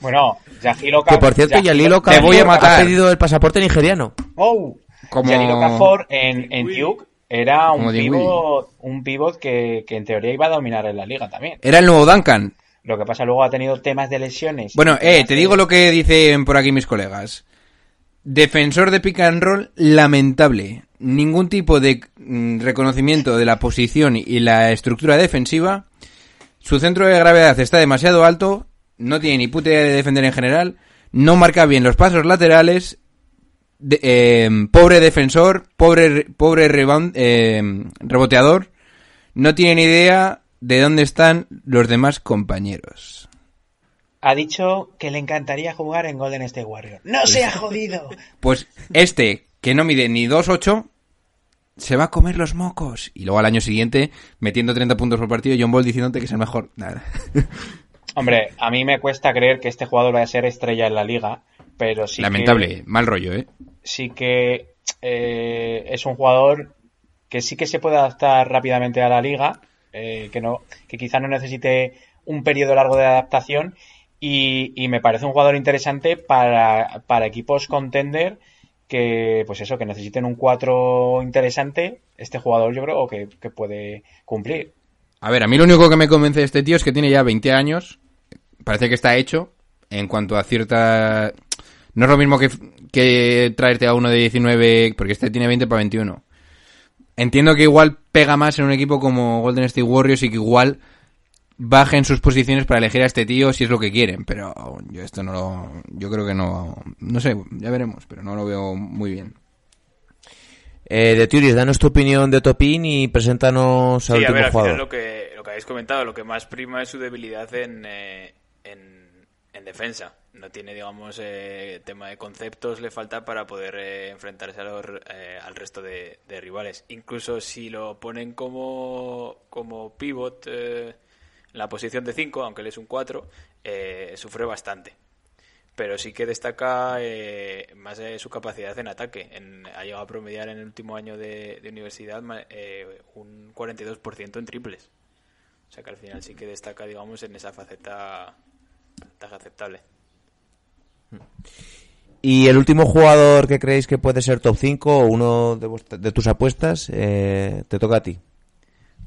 Bueno, Yahilo Que por cierto, Yalilo Te voy a matar. ha pedido el pasaporte nigeriano. Oh, Como- Yalilo Okafor en, en Duke era un pivot, un pivot que, que en teoría iba a dominar en la liga también. Era el nuevo Duncan. Lo que pasa luego ha tenido temas de lesiones. Bueno, eh, te de- digo lo que dicen por aquí mis colegas. Defensor de pick and roll, lamentable. Ningún tipo de mm, reconocimiento de la posición y la estructura defensiva. Su centro de gravedad está demasiado alto. No tiene ni puta idea de defender en general. No marca bien los pasos laterales. de- eh, pobre defensor. Pobre, pobre rebound- eh, reboteador. No tiene ni idea de dónde están los demás compañeros. Ha dicho que le encantaría jugar en Golden State Warrior. ¡No se ha jodido! Pues este, que no mide ni 2.8, se va a comer los mocos. Y luego al año siguiente, metiendo 30 puntos por partido, John Ball diciéndote que es el mejor. Nada. Hombre, a mí me cuesta creer que este jugador vaya a ser estrella en la liga, pero sí Lamentable, mal rollo, ¿eh? que, sí que eh, es un jugador que sí que se puede adaptar rápidamente a la liga, eh, que no, que quizá no necesite un periodo largo de adaptación y, y me parece un jugador interesante para, para equipos contender que, pues eso, que necesiten un 4 interesante, este jugador yo creo que, que puede cumplir. A ver, a mí lo único que me convence de este tío es que tiene ya 20 años. Parece que está hecho en cuanto a cierta... No es lo mismo que, que traerte a uno de 19, porque este tiene 20 para 21. Entiendo que igual pega más en un equipo como Golden State Warriors y que igual bajen sus posiciones para elegir a este tío si es lo que quieren, pero yo esto no lo, yo creo que no, no sé, ya veremos, pero no lo veo muy bien. Eh, de Turis, danos tu opinión de Topin y preséntanos al Sí, a último ver, al jugador. final lo que, lo que habéis comentado, lo que más prima es su debilidad en, eh, en, en defensa. No tiene, digamos, eh, tema de conceptos, le falta para poder eh, enfrentarse a los, eh, al resto de, rivales. Incluso si lo ponen como, como pivot en la posición de 5, aunque él es un 4, eh, sufre bastante pero sí que destaca más su capacidad en ataque. Ha llegado a promediar en el último año de, universidad un 42% en triples. O sea que al final sí que destaca, digamos, en esa faceta tan aceptable. Y el último jugador que creéis que puede ser top 5 o uno de, vuestra- de tus apuestas, eh, te toca a ti.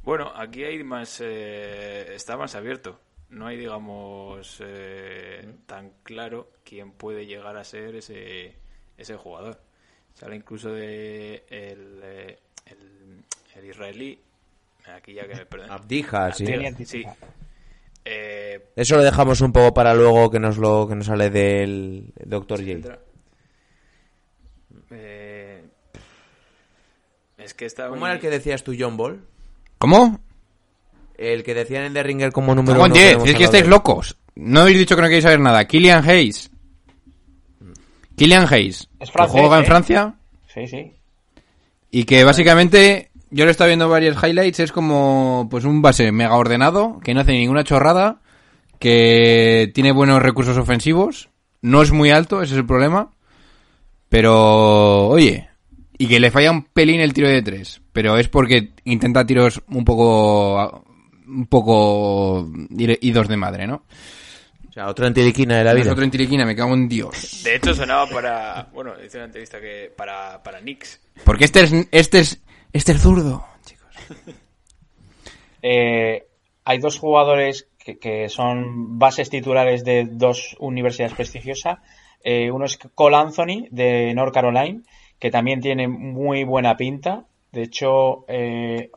Bueno, aquí hay más, eh, está más abierto. No hay, digamos, eh, tan claro quién puede llegar a ser ese, ese jugador. Sale incluso de el, eh, el, el israelí. Aquí ya que me perdón. Abdija, sí. Abdija, sí. Eh, Eso lo dejamos un poco para luego que nos lo que nos sale del Dr. J. eh, es que está ¿Cómo muy- era el que decías tú, John Ball? ¿Cómo? El que decían en The Ringer como número Como uno. en 10, hemos es que estáis de- locos. No habéis dicho que no queréis saber nada. Killian Hayes. Killian Hayes, Es que juega en ¿eh? Francia Sí, sí. y que básicamente yo le estaba viendo varios highlights, es como pues un base mega ordenado, que no hace ninguna chorrada, que tiene buenos recursos ofensivos, no es muy alto, ese es el problema, pero oye, y que le falla un pelín el tiro de tres, pero es porque intenta tiros un poco un poco idos de madre, ¿no? O sea, otra antiliquina de la Es vida. otro en tiriquina, me cago en Dios. De hecho, sonaba para. Bueno, hice una entrevista que para, para Knicks. Porque este es este es este es zurdo, chicos. Eh, hay dos jugadores que, que son bases titulares de dos universidades prestigiosas. Eh, uno es Cole Anthony de North Carolina, que también tiene muy buena pinta. De hecho, eh,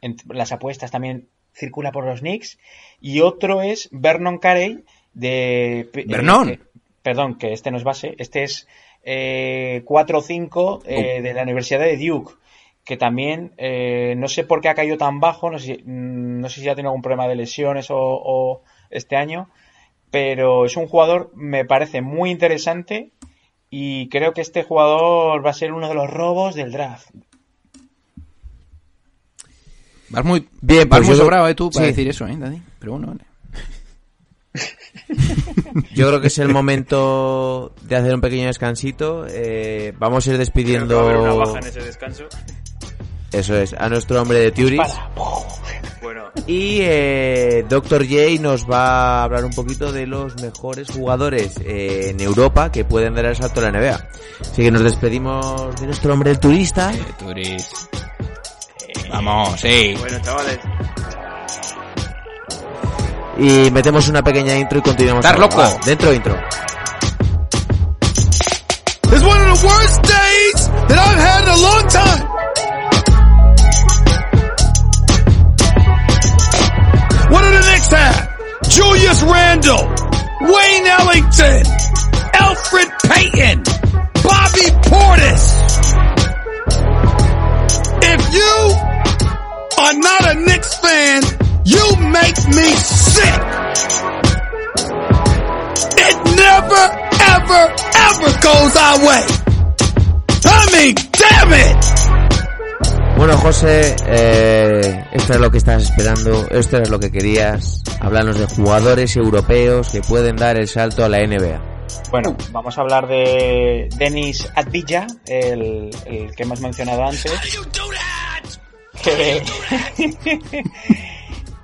en las apuestas también circula por los Knicks. Y otro es Vernon Carey de... ¿Vernon? perdón, que este no es base. Este es eh, 4-5 eh, de la Universidad de Duke que también eh, no sé por qué ha caído tan bajo, no sé, si- mm, no sé si ha tenido algún problema de lesiones o, o este año, pero es un jugador, me parece muy interesante y creo que este jugador va a ser uno de los robos del draft. Vas muy Bien, vas pues muy yo- sobrado, eh, tú, para sí. decir eso, eh, Dani. Pero bueno, vale. Yo creo que es el momento de hacer un pequeño descansito. Eh, vamos a ir Creo que va a haber una despidiendo. baja en ese descanso. Eso es, a nuestro hombre de Turis. Bueno, Y eh, Dr. J nos va a hablar un poquito de los mejores jugadores eh, en Europa que pueden dar el salto a la NBA. Así que nos despedimos de nuestro hombre el turista. Eh, eres- Vamos, sí. bueno, chavales. Y metemos una pequeña intro y continuamos. Estar loco. Dentro intro. It's one of the worst days that I've had in a long time. What do the Knicks have? Julius Randle, Wayne Ellington, Alfred Payton, Bobby Portis. If you are not a Knicks fan, you make me sick. It never, ever, ever goes our way. I mean, damn it! Bueno, José, eh, esto es lo que estabas esperando, esto es lo que querías. Hablarnos de jugadores europeos que pueden dar el salto a la NBA. Bueno, vamos a hablar de Denis Advilla, el, el que hemos mencionado antes. Que,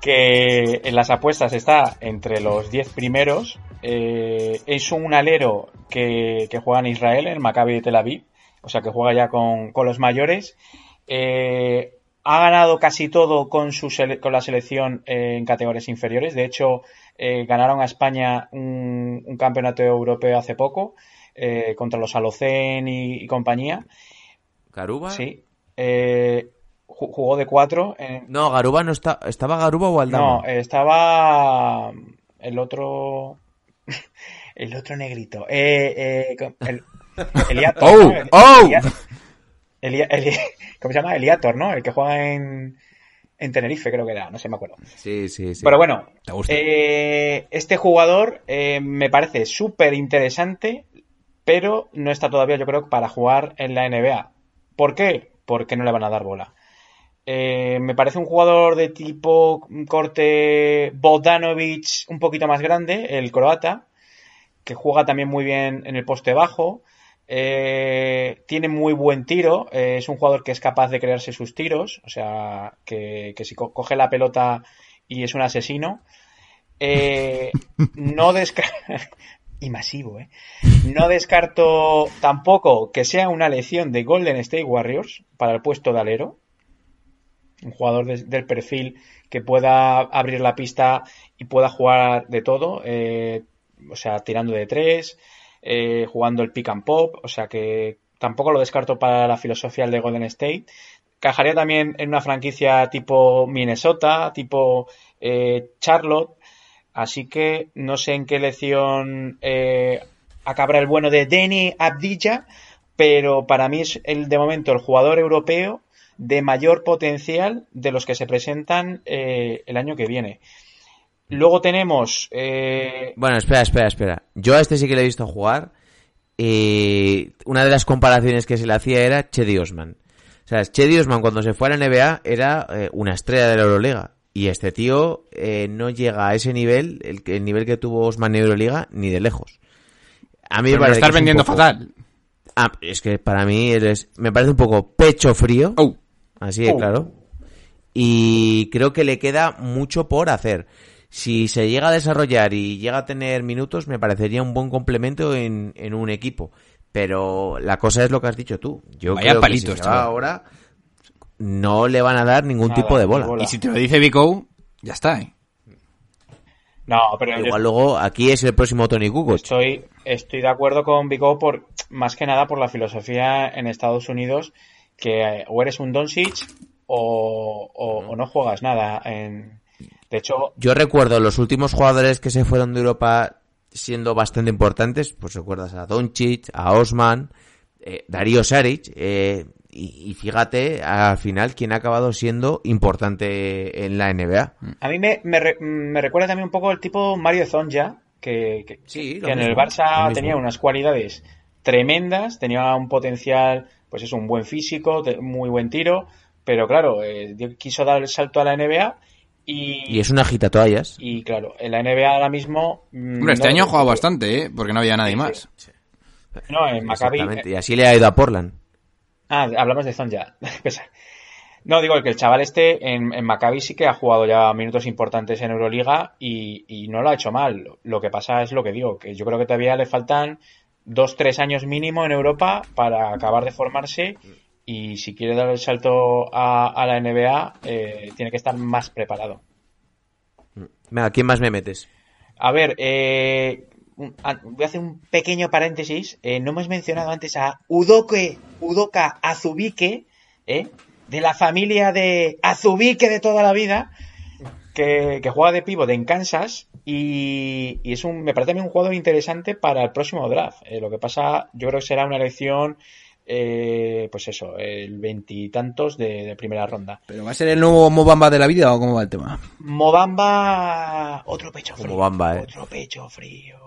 que en las apuestas está entre los 10 primeros. Eh, es un alero que, que juega en Israel, en el Maccabi de Tel Aviv. O sea que juega ya con, con los mayores. Eh, ha ganado casi todo con, su sele- con la selección eh, en categorías inferiores. De hecho, eh, ganaron a España un, un campeonato europeo hace poco eh, contra los Alocen y, y compañía. ¿Caruba? Sí. Ju- jugó de cuatro. en- No, Garuba no está. ¿Estaba Garuba o Aldama? No, estaba el otro. El otro negrito. Eh, eh, el, Oh, oh. Elia- Elia- Eli- ¿Cómo se llama? Eliator, ¿no? El que juega en, en Tenerife, creo que era, no sé, me acuerdo. Sí, sí, sí. Pero bueno, Te gusta. eh, este jugador eh, me parece súper interesante, pero no está todavía, yo creo, para jugar en la NBA. ¿Por qué? Porque no le van a dar bola. Eh, me parece un jugador de tipo corte Bogdanovic un poquito más grande, el croata, que juega también muy bien en el poste bajo. Eh, tiene muy buen tiro, eh, es un jugador que es capaz de crearse sus tiros, o sea, que, que si co- coge la pelota y es un asesino. Eh, no descarto. y masivo, ¿eh? No descarto tampoco que sea una lección de Golden State Warriors para el puesto de alero. Un jugador de- del perfil que pueda abrir la pista y pueda jugar de todo. eh, o sea, tirando de tres, eh, jugando el pick and pop. O sea que tampoco lo descarto para la filosofía de Golden State. Cajaría también en una franquicia tipo Minnesota, tipo eh, Charlotte. Así que no sé en qué lección eh, acabará el bueno de Denny Abdilla, pero para mí es el de momento el jugador europeo de mayor potencial de los que se presentan eh, el año que viene. Luego tenemos eh, Bueno, espera, espera, espera. Yo a este sí que le he visto jugar. Y una de las comparaciones que se le hacía era Chedi Osman. O sea, Chedi Osman cuando se fue a la NBA era eh, una estrella de la Euroliga. Y este tío eh, no llega a ese nivel, el, nivel que tuvo Osman en Euroliga, ni de lejos. A mí Pero me lo parece estás es vendiendo poco- fatal. Ah, es que para mí eres, me parece un poco pecho frío. Oh. Así de Oh. claro. Y creo que le queda mucho por hacer. Si se llega a desarrollar y llega a tener minutos, me parecería un buen complemento en, en un equipo. Pero la cosa es lo que has dicho tú. Yo Vaya creo palitos, que si se va ahora no le van a dar ningún Nada, tipo de bola. bola. Y si te lo dice Vico, ya está, ¿eh? no, pero yo Igual luego aquí es el próximo Tony Kukoc. estoy, estoy de acuerdo con Vico por más que nada por la filosofía en Estados Unidos que eh, o eres un Doncic o, o- o no juegas nada. En... De hecho, Yo recuerdo los últimos jugadores que se fueron de Europa siendo bastante importantes, pues recuerdas a Doncic, a Osman, eh, Darío Saric, eh, y, y fíjate al final quién ha acabado siendo importante en la NBA. A mí me, me, re- me recuerda también un poco el tipo Mario Zonja, que, que- Sí, en el Barça tenía unas cualidades tremendas, tenía un potencial, pues es un buen físico, muy buen tiro, pero claro, eh, quiso dar el salto a la NBA y, Y es una agitatoallas. y claro, en la NBA ahora mismo... mm, Hombre, este no- año ha jugado bastante, ¿eh? Porque no había nadie Sí, más. No, en Maccabi... Exactamente. Y así le ha ido a Portland. Ah, hablamos de Zonja. Pesa. No, digo que el chaval este en, en Maccabi sí que ha jugado ya minutos importantes en Euroliga y, y no lo ha hecho mal. Lo que pasa es lo que digo, que yo creo que todavía le faltan dos, tres años mínimo en Europa para acabar de formarse y si quiere dar el salto a, a la NBA eh, tiene que estar más preparado. Venga, ¿quién más me metes? A ver, eh, a- voy a hacer un pequeño paréntesis. Eh, no hemos mencionado antes a Udoke, Udoka Azubike, ¿eh? de la familia de Azubike de toda la vida, que, que juega de pívot en Kansas y, y es un, me parece a mí un jugador interesante para el próximo draft. Eh, lo que pasa, yo creo que será una elección, eh, pues eso, el veintitantos de, de primera ronda. ¿Pero va a ser el nuevo Mobamba de la vida o cómo va el tema? Mobamba, otro pecho frío. Mobamba, eh. Otro pecho frío.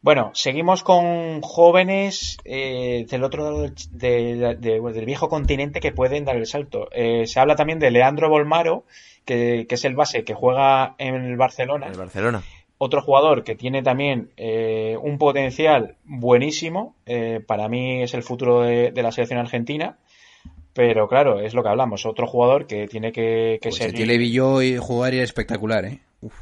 Bueno, seguimos con jóvenes eh, del otro lado del, de- de- del viejo continente que pueden dar el salto. Eh, se habla también de Leandro Bolmaro, que, que es el base que juega en el Barcelona. En el Barcelona. Otro jugador que tiene también eh, un potencial buenísimo. eh, para mí es el futuro de, de la selección argentina. Pero claro, es lo que hablamos. Otro jugador que tiene que, que Pues ser. el tío le vi yo y jugar y espectacular, ¿eh? Uf.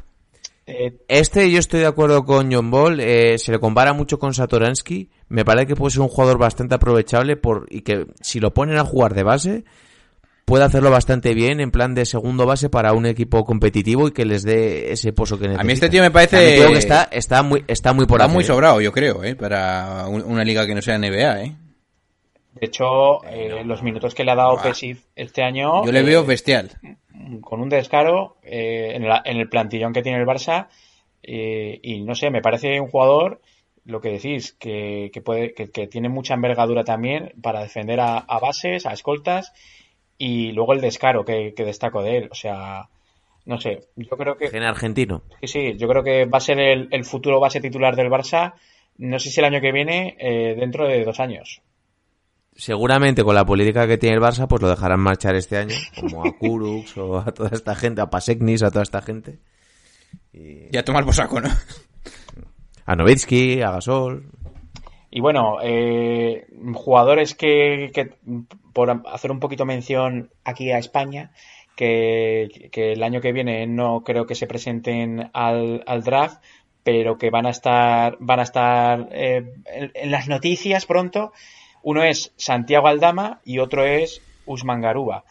eh, Este yo estoy de acuerdo con John Ball, eh, se le compara mucho con Satoransky, me parece que puede ser un jugador bastante aprovechable por y que si lo ponen a jugar de base puede hacerlo bastante bien en plan de segundo base para un equipo competitivo y que les dé ese pozo que necesitan. A mí este tío me parece- que está está muy está muy por Está hacer, muy ¿eh? sobrado, yo creo, ¿eh? Para un- una liga que no sea NBA, ¿eh? De hecho, eh, los minutos que le ha dado. Pesic este año... Yo le eh, veo bestial. con un descaro eh, en, la- en el plantillón que tiene el Barça eh, y no sé, me parece un jugador, lo que decís, que, que puede, que, que tiene mucha envergadura también para defender a, a bases, a escoltas y luego el descaro que, que destaco de él, o sea, no sé, yo creo que Gen argentino. sí, sí, yo creo que va a ser el, el futuro base titular del Barça, no sé si el año que viene, eh, dentro de dos años. Seguramente con la política que tiene el Barça, pues lo dejarán marchar este año, como a Kurux o a toda esta gente, a Paseknis, a toda esta gente. Ya tomar por saco, ¿no? A Novitsky, a Gasol. Y bueno, eh, jugadores que, que, por hacer un poquito mención aquí a España, que, que el año que viene no creo que se presenten al, al draft, pero que van a estar, van a estar eh, en, en las noticias pronto. Uno es Santiago Aldama y otro es Usman Garuba,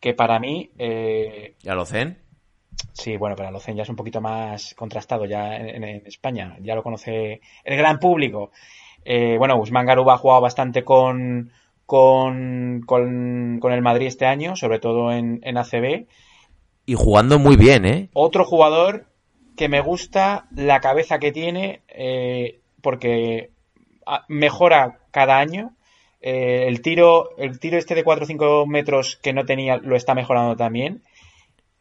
que para mí eh, ¿Ya lo zen? Sí, bueno, pero Alocen ya es un poquito más contrastado ya en, en España, ya lo conoce el gran público. Eh, bueno, Usman Garuba ha jugado bastante con, con, con, con el Madrid este año, sobre todo en, en ACB. Y jugando muy bien, ¿eh? Otro jugador que me gusta la cabeza que tiene, eh, porque ah, mejora cada año. Eh, el tiro, el tiro este de 4 o 5 metros que no tenía lo está mejorando también.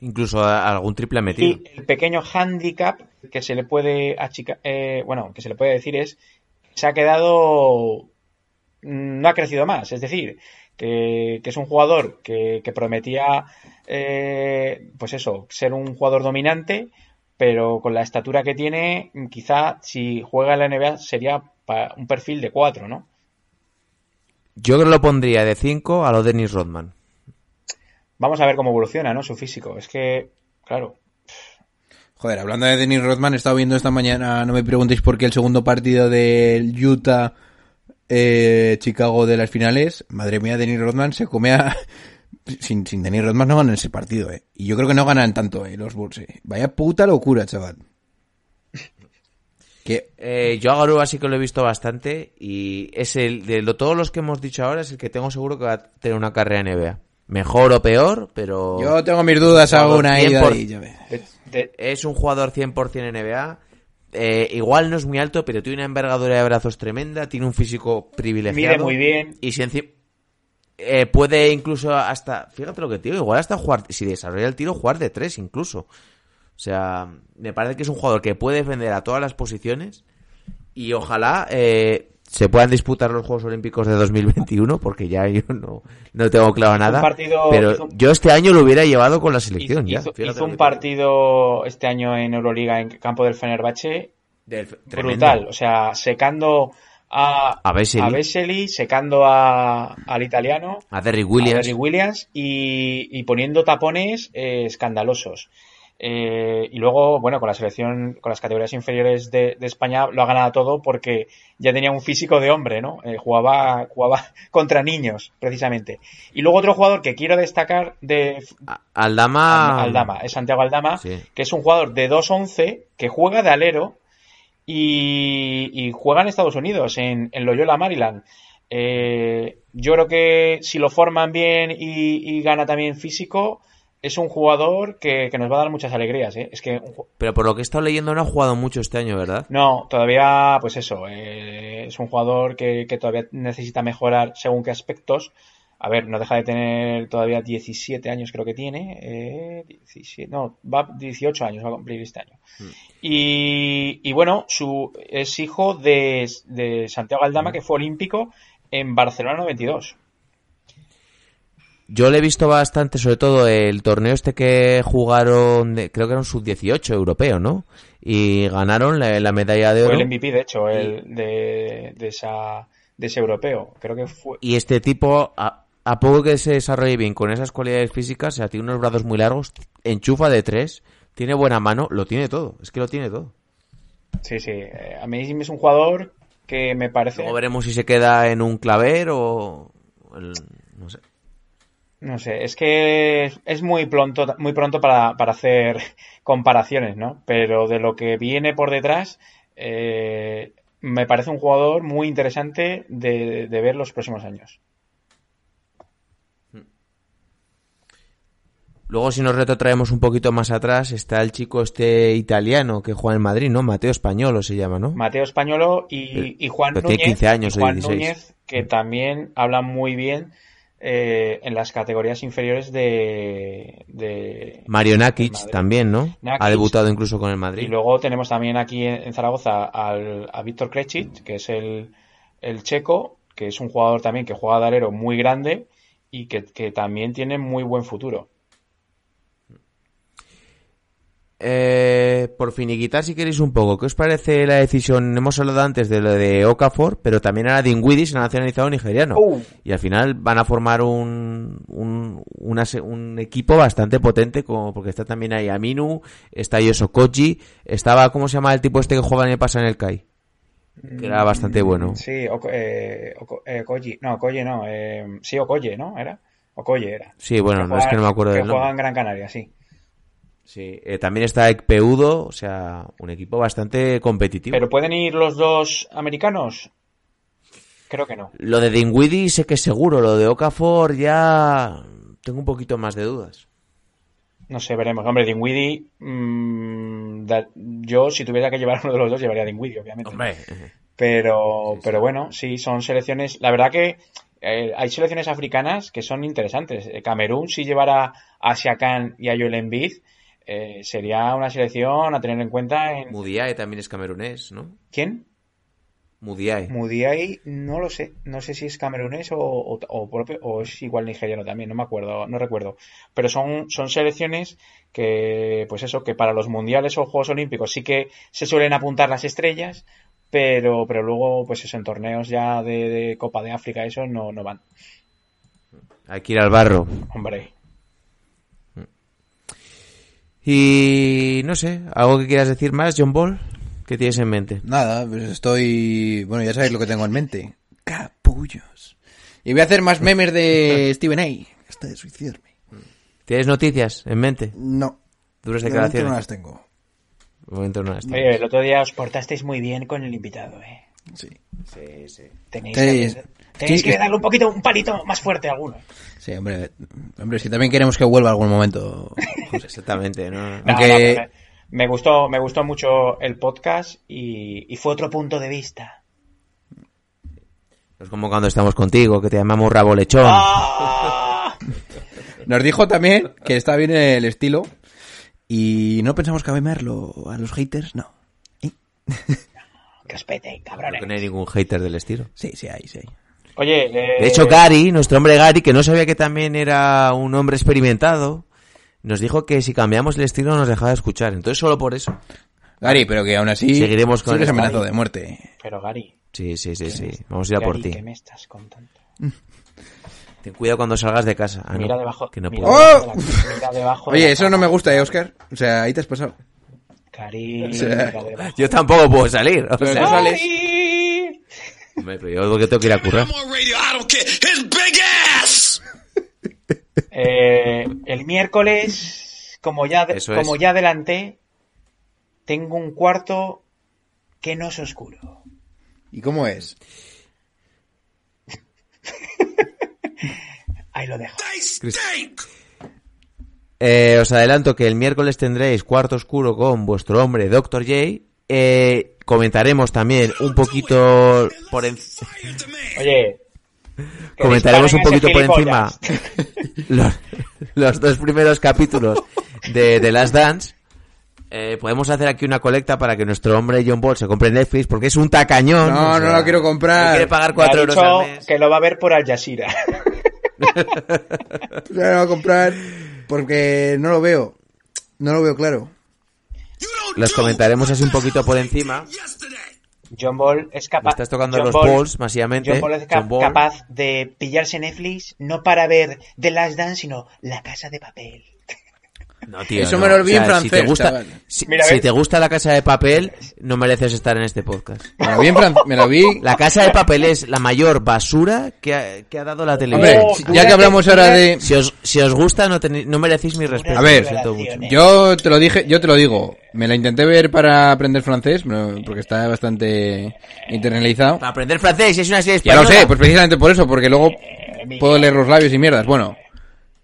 Incluso algún triple ha metido. Y el pequeño handicap que se le puede achica- eh, bueno, que se le puede decir es se ha quedado mm, no ha crecido más, es decir, que, que es un jugador que, que prometía eh, pues eso, ser un jugador dominante, pero con la estatura que tiene, quizá si juega en la NBA sería un perfil de 4, ¿no? Yo creo que lo pondría de 5 a lo Dennis Rodman. Vamos a ver cómo evoluciona, ¿no? Su físico. Es que, claro, Joder, hablando de Dennis Rodman, he estado viendo esta mañana, no me preguntéis por qué el segundo partido del Utah eh, Chicago de las finales. Madre mía, Dennis Rodman se come a... Sin, sin Dennis Rodman no ganan ese partido, eh. Y yo creo que no ganan tanto, eh, los Bulls, eh. Vaya puta locura, chaval. Que Eh, yo a sí que lo he visto bastante y es el de lo- todos los que hemos dicho ahora es el que tengo seguro que va a tener una carrera en NBA. Mejor o peor, pero yo tengo mis dudas aún ahí, 100%. ahí, ya ves. De- es un jugador 100% NBA. Eh, igual no es muy alto, pero tiene una envergadura de brazos tremenda, tiene un físico privilegiado. mide muy bien. Y si enci- eh, puede incluso hasta, fíjate lo que te digo, igual hasta jugar, si desarrolla el tiro, jugar de tres incluso. O sea, me parece que es un jugador que puede defender a todas las posiciones y ojalá eh, se puedan disputar los Juegos Olímpicos de 2021 porque ya yo no, no tengo claro nada. partido- pero hizo yo este año lo hubiera llevado con la selección. hizo, ya, hizo- un partido este año en Euroliga en campo del Fenerbahce Del- brutal, o sea, secando a, A Vesely. Vesely, secando a, al italiano, A Derrick a Williams. Derrick Williams y, y poniendo tapones eh, escandalosos. Eh, y luego, bueno, con la selección, con las categorías inferiores de, de España lo ha ganado todo porque ya tenía un físico de hombre, ¿no? Eh, jugaba, jugaba contra niños, precisamente. Y luego otro jugador que quiero destacar de, Aldama. Aldama, es Santiago Aldama, Sí. que es un jugador de 2'11 que juega de alero y, y juega en Estados Unidos, en, en Loyola, Maryland. Eh, yo creo que si lo forman bien y, y gana también físico, es un jugador que, que nos va a dar muchas alegrías. ¿eh? Es que Pero por lo que he estado leyendo no ha jugado mucho este año, ¿verdad? no, todavía, pues eso, eh, es un jugador que, que todavía necesita mejorar según qué aspectos. A ver, no deja de tener todavía 17 años, creo que tiene. Eh, 17, no, va 18 años, va a cumplir este año. Y, y bueno, su, es hijo de, de Santiago Aldama, que fue olímpico en Barcelona 92. Yo le he visto bastante, sobre todo el torneo este que jugaron, creo que era un sub-18 europeo, ¿no? Y ganaron la, la medalla de Fue oro. el MVP, de hecho, el de, de, esa, de ese europeo. Creo que fue. Y este tipo, a, a poco que se desarrolle bien con esas cualidades físicas, o sea, tiene unos brazos muy largos, enchufa de tres, tiene buena mano, lo tiene todo, es que lo tiene todo. Sí, sí. eh, A mí es un jugador que me parece. Luego veremos si se queda en un claver o... el- no sé. No sé, es que es muy pronto, muy pronto para, para hacer comparaciones, ¿no? Pero de lo que viene por detrás, eh, me parece un jugador muy interesante de, de, ver los próximos años. Hmm. Luego, si nos retrotraemos un poquito más atrás, está el chico este italiano que juega en Madrid, ¿no? Mateo Españolo se llama, ¿no? Mateo Españolo y, eh, y Juan Pero Núñez. Juan Núñez, que también habla muy bien eh, en las categorías inferiores de. de Mario Nakic también, ¿no? Nakic. Ha debutado incluso con el Y Madrid. luego tenemos también aquí en, Zaragoza al, a Víctor Krejcic, que es el, el checo, que es un jugador también que juega de alero muy grande y que, que también tiene muy buen futuro. Eh, por finiquitar, si queréis un poco, ¿qué os parece la decisión? Hemos hablado antes de lo de Okafor, pero también ahora de Ingwidi se ha nacionalizado nigeriano. Uh. Y al final van a formar un, un, una un equipo bastante potente, como, porque está también ahí Aminu, está Yosokoji, estaba, ¿cómo se llama el tipo este que juega en el pasa en el Kai? Que era bastante bueno. Sí, Oko- eh, eh, Okoye. No, Okoye no. eh, sí, Okoye, ¿no? ¿Era? Okoye era. Sí, bueno, no es que no me acuerdo que del juega nombre. en Gran Canaria, sí. Sí, eh, también está Ekpeudo, o sea, un equipo bastante competitivo. ¿Pero pueden ir los dos americanos? Creo que no. Lo de Dinwiddie sé que es seguro, lo de Okafor ya tengo un poquito más de dudas. No sé, veremos. Hombre, Dinwiddie, mm, da- yo si tuviera que llevar uno de los dos llevaría a Dinwiddie, obviamente. Pero, pero bueno, sí, son selecciones. La verdad que eh, hay selecciones africanas que son interesantes. Eh, Camerún, si llevara a Siakam y a Joel Embiid, eh, sería una selección a tener en cuenta en... Mudiae también es camerunés, ¿no? ¿Quién? Mudiae. Mudiay, no lo sé. No sé si es camerunés o, o, o propio- o es igual nigeriano también, no me acuerdo, no recuerdo. Pero son, son selecciones que, pues eso, que para los mundiales o Juegos Olímpicos sí que se suelen apuntar las estrellas, pero, pero luego, pues eso, en torneos ya de, de Copa de África, eso no, no van. Hay que ir al barro. Hombre. Y no sé, ¿algo que quieras decir más, John Ball? ¿Qué tienes en mente? Nada, pues estoy... Bueno, ya sabéis lo que tengo en mente. Capullos. Y voy a hacer más memes de Steven A. Hasta de suicidarme. ¿Tienes noticias en mente? No. Duras De momento declaraciones. no las tengo. De momento no las tengo. Oye, el otro día os portasteis muy bien con el invitado, eh. Sí. Sí, sí. Tenéis, tenéis sí, que darle un poquito, un palito más fuerte a alguno. Sí, hombre. Hombre, si también queremos que vuelva algún momento. Exactamente, ¿no? No, Aunque- no, me, gustó, me gustó mucho el podcast y, y fue otro punto de vista. Es como cuando estamos contigo, que te llamamos rabo lechón. ¡Ah! Nos dijo también que está bien el estilo. Y no pensamos cabemerlo a los haters, no. ¿Eh? Que os pete, cabrones. No hay ningún hater del estilo. Sí, sí hay, sí hay. Oye, eh, De hecho, Gary, nuestro hombre Gary, que no sabía que también era un hombre experimentado, nos dijo que si cambiamos el estilo nos dejaba de escuchar. Entonces, solo por eso. Gary, pero que aún así. Seguiremos con sigues el amenazado Gary. de muerte. pero Gary, Sí, sí, sí, sí. Vamos a ir a por Gary, ti. ¿qué me estás contando? Ten cuidado cuando salgas de casa. Ah, no, mira debajo, que no mira puedo. debajo de la- mira debajo de Oye, la eso no me gusta, ¿eh, Oscar? O sea, ahí te has pasado. Gary, O sea. Yo tampoco puedo salir. o sea, no sales. Hombre, pero yo porque tengo que ir a currar. Eh, el miércoles, como ya, de- como es. ya adelanté, tengo un cuarto que no es oscuro. ¿Y cómo es? Ahí lo dejo. Eh, os adelanto que el miércoles tendréis Cuarto Oscuro con vuestro hombre Dr. J. Eh, comentaremos también un poquito por en- Fire to me. Oye, que comentaremos un poquito por encima los, los dos primeros capítulos de The Last Dance. Eh, podemos hacer aquí una colecta para que nuestro hombre John Ball se compre Netflix porque es un tacañón. No, o no sea, lo quiero no comprar. quiere pagar Me 4 ha euros al mes. que lo va a ver por Al Jazeera. No lo voy a comprar porque no lo veo. No lo veo claro. Los comentaremos así un poquito por encima. John Ball es capaz. estás tocando John los Ball- balls masivamente. John Ball es ca- John Ball. capaz de pillarse Netflix no para ver The Last Dance, sino La Casa de Papel. No, tío, Eso no. me lo olvidé O sea, en Si francés, te gusta, si, Mira, si te gusta la casa de papel, no mereces estar en este podcast. Me lo vi en fran- me lo vi. La casa de papel es la mayor basura que ha, que ha dado la Hombre, televisión. Oh, si- dura ya que hablamos ahora de. Si os, si os gusta, no, tenéis- no merecéis mi respeto. A ver, lo siento mucho. Yo te lo dije, yo te lo digo. Me la intenté ver para aprender francés, pero- porque está bastante internalizado. Para aprender francés, es una serie Ya lo española. sé, pues precisamente por eso, porque luego Eh, puedo leer los labios y mierdas. Bueno,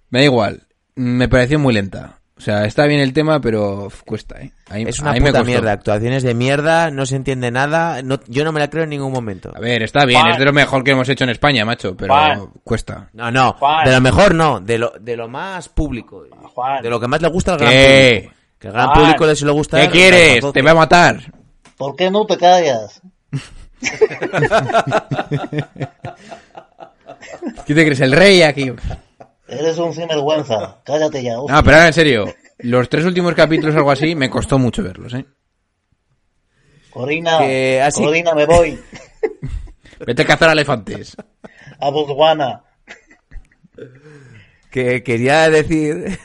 me da igual. me pareció muy lenta. O sea, está bien el tema, pero cuesta, ¿eh? Ahí- Es una ahí puta mierda, actuaciones de mierda, no se entiende nada, no, yo no me la creo en ningún momento. A ver, está bien, Juan. es de lo mejor que hemos hecho en España, macho, pero Juan. cuesta. No, no, Juan. de lo mejor no, de lo, de lo más público, de lo que más le gusta al gran ¿Qué? público. Que al gran público le suele gustar. ¿Qué quieres? Te voy a matar. ¿Por qué no te callas? ¿Qué te crees? El rey aquí. Eres un sinvergüenza. Cállate ya. hostia. No, pero ahora en serio, los tres últimos capítulos o algo así, me costó mucho verlos, ¿eh? Corina, Que así- Corina, me voy. Vete a cazar elefantes. A Botswana. Que quería decir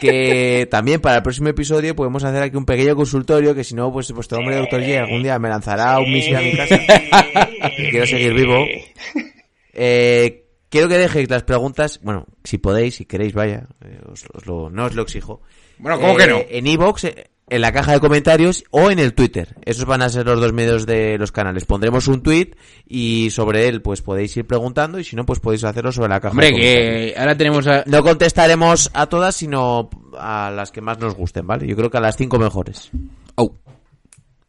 que también para el próximo episodio podemos hacer aquí un pequeño consultorio que si no, pues vuestro hombre doctor J algún día me lanzará un misil a mi casa. que quiero seguir vivo. Eh, quiero que dejéis las preguntas, bueno, si podéis, si queréis, vaya, eh, os- os lo- no os lo exijo. Bueno, ¿cómo Eh, que no? En iVoox, eh, en la caja de comentarios o en el Twitter. Esos van a ser los dos medios de los canales. Pondremos un tweet y sobre él pues podéis ir preguntando y si no pues podéis hacerlo sobre la caja Hombre, de comentarios. que ahora tenemos a... No contestaremos a todas, sino a las que más nos gusten, ¿vale? Yo creo que a las cinco mejores. Oh, ¿Cuál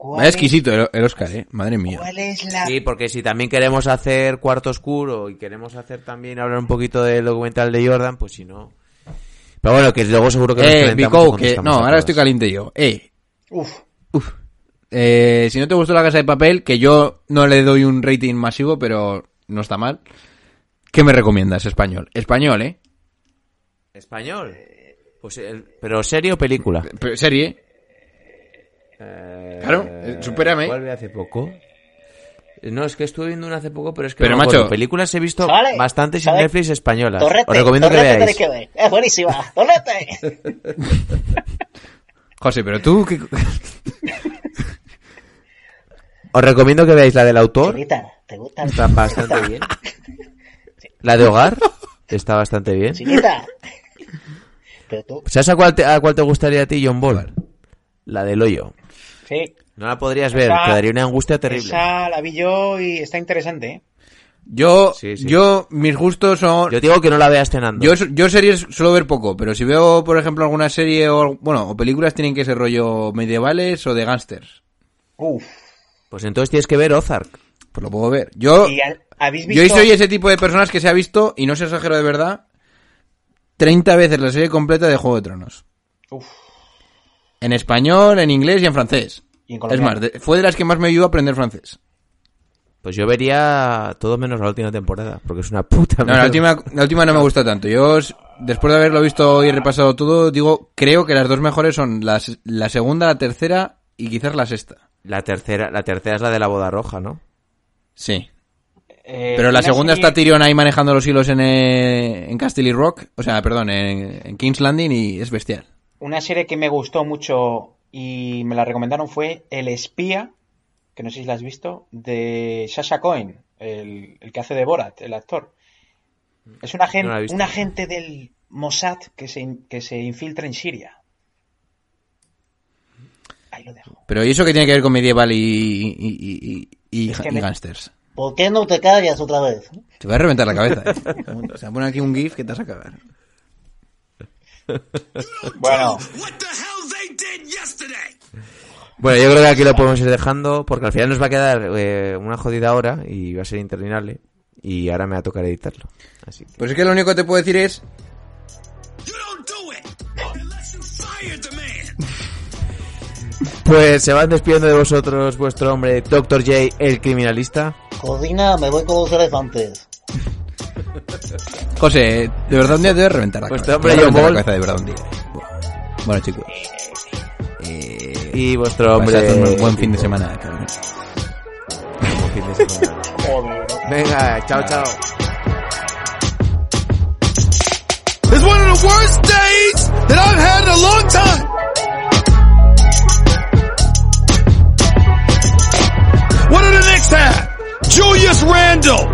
vaya es- exquisito el, el Oscar, ¿eh? Madre mía. ¿Cuál es la Sí, porque si también queremos hacer Cuarto Oscuro y queremos hacer también hablar un poquito del documental de Jordan, pues si no... Pero bueno, que luego seguro que nos Eh, Bicou, que... No, ahora estoy caliente yo. Eh, Uf, Uf. Eh, si no te gustó la casa de papel, que yo no le doy un rating masivo, pero no está mal. ¿Qué me recomiendas, español? Español, ¿eh? ¿Español? Pues el- ¿Pero serie o película? Pero serie. Eh, Claro, eh, supérame. ¿Cuál vi hace poco? Eh, No, es que estuve viendo una hace poco, pero es que Pero, no macho- películas he visto Vale, bastantes en. Netflix españolas. Torrete, Os recomiendo que Torrete veáis. que ver. Es buenísima. Torrete. José, pero tú... ¿qué- Os recomiendo que veáis la del autor. ¿te gusta? Está bastante bien. La de hogar está bastante bien. Chinita. Pero tú, ¿Sabes a cuál te, a cuál te gustaría a ti, John Ball? La del hoyo. Sí. No la podrías ver, Esa- te daría una angustia terrible. Esa la vi yo y está interesante, ¿eh? Yo, Sí, sí. yo, mis gustos son... Yo te digo que no la veas cenando. Yo, yo series suelo ver poco, pero si veo, por ejemplo, alguna serie o, bueno, o películas tienen que ser rollo medievales o de gángsters. Uf. Pues entonces tienes que ver Ozark. Pues lo puedo ver. Yo, ¿Y al- habéis visto? yo soy ese tipo de personas que se ha visto, y no se exagero de verdad, 30 veces la serie completa de Juego de Tronos. Uf. En español, en inglés y en francés. Y en es más, de- fue de las que más me ayudó a aprender francés. Pues yo vería todo menos la última temporada, porque es una puta No, mierda. la última, la última no me gusta tanto. Yo, después de haberlo visto y repasado todo, digo, creo que las dos mejores son las, la segunda, la tercera y quizás la sexta. La tercera, la tercera es la de la boda roja, ¿no? Sí. Eh, Pero la segunda serie- está Tyrion ahí manejando los hilos en, eh, en Castle Rock, o sea, perdón, en, en King's Landing y es bestial. Una serie que me gustó mucho y me la recomendaron fue El espía, que no sé si la has visto, de Sasha Cohen, el, el que hace de Borat, el actor. Es un, agen- No un agente del Mossad que se, que se infiltra en Siria. Ahí lo dejo. Pero ¿y eso qué tiene que ver con medieval y, y, y, y, y- Es que y me- gangsters? ¿por qué no te callas otra vez? Te voy a reventar la cabeza. ¿eh? O sea, pon aquí un GIF que te vas a cagar. Bueno, What the hell they did yesterday? Bueno, yo creo que aquí lo podemos ir dejando, porque al final nos va a quedar eh, una jodida hora y va a ser interminable. Y ahora me va a tocar editarlo. Así que... Pues es que lo único que te puedo decir es. Pues se van despidiendo de vosotros vuestro hombre, Dr. J, el criminalista. Corina, me voy con los elefantes. José, de verdad un día te voy a reventar la Pues cabeza. hombre, Te voy a reventar la cabeza de verdad un día. Bueno, chicos. Eh, Y vuestro hombre... un buen fin de semana, cabrón. Buen fin de semana. Venga, chao, chao. It's one of the worst days that I've had in a long time. What do the Knicks have? Julius Randle,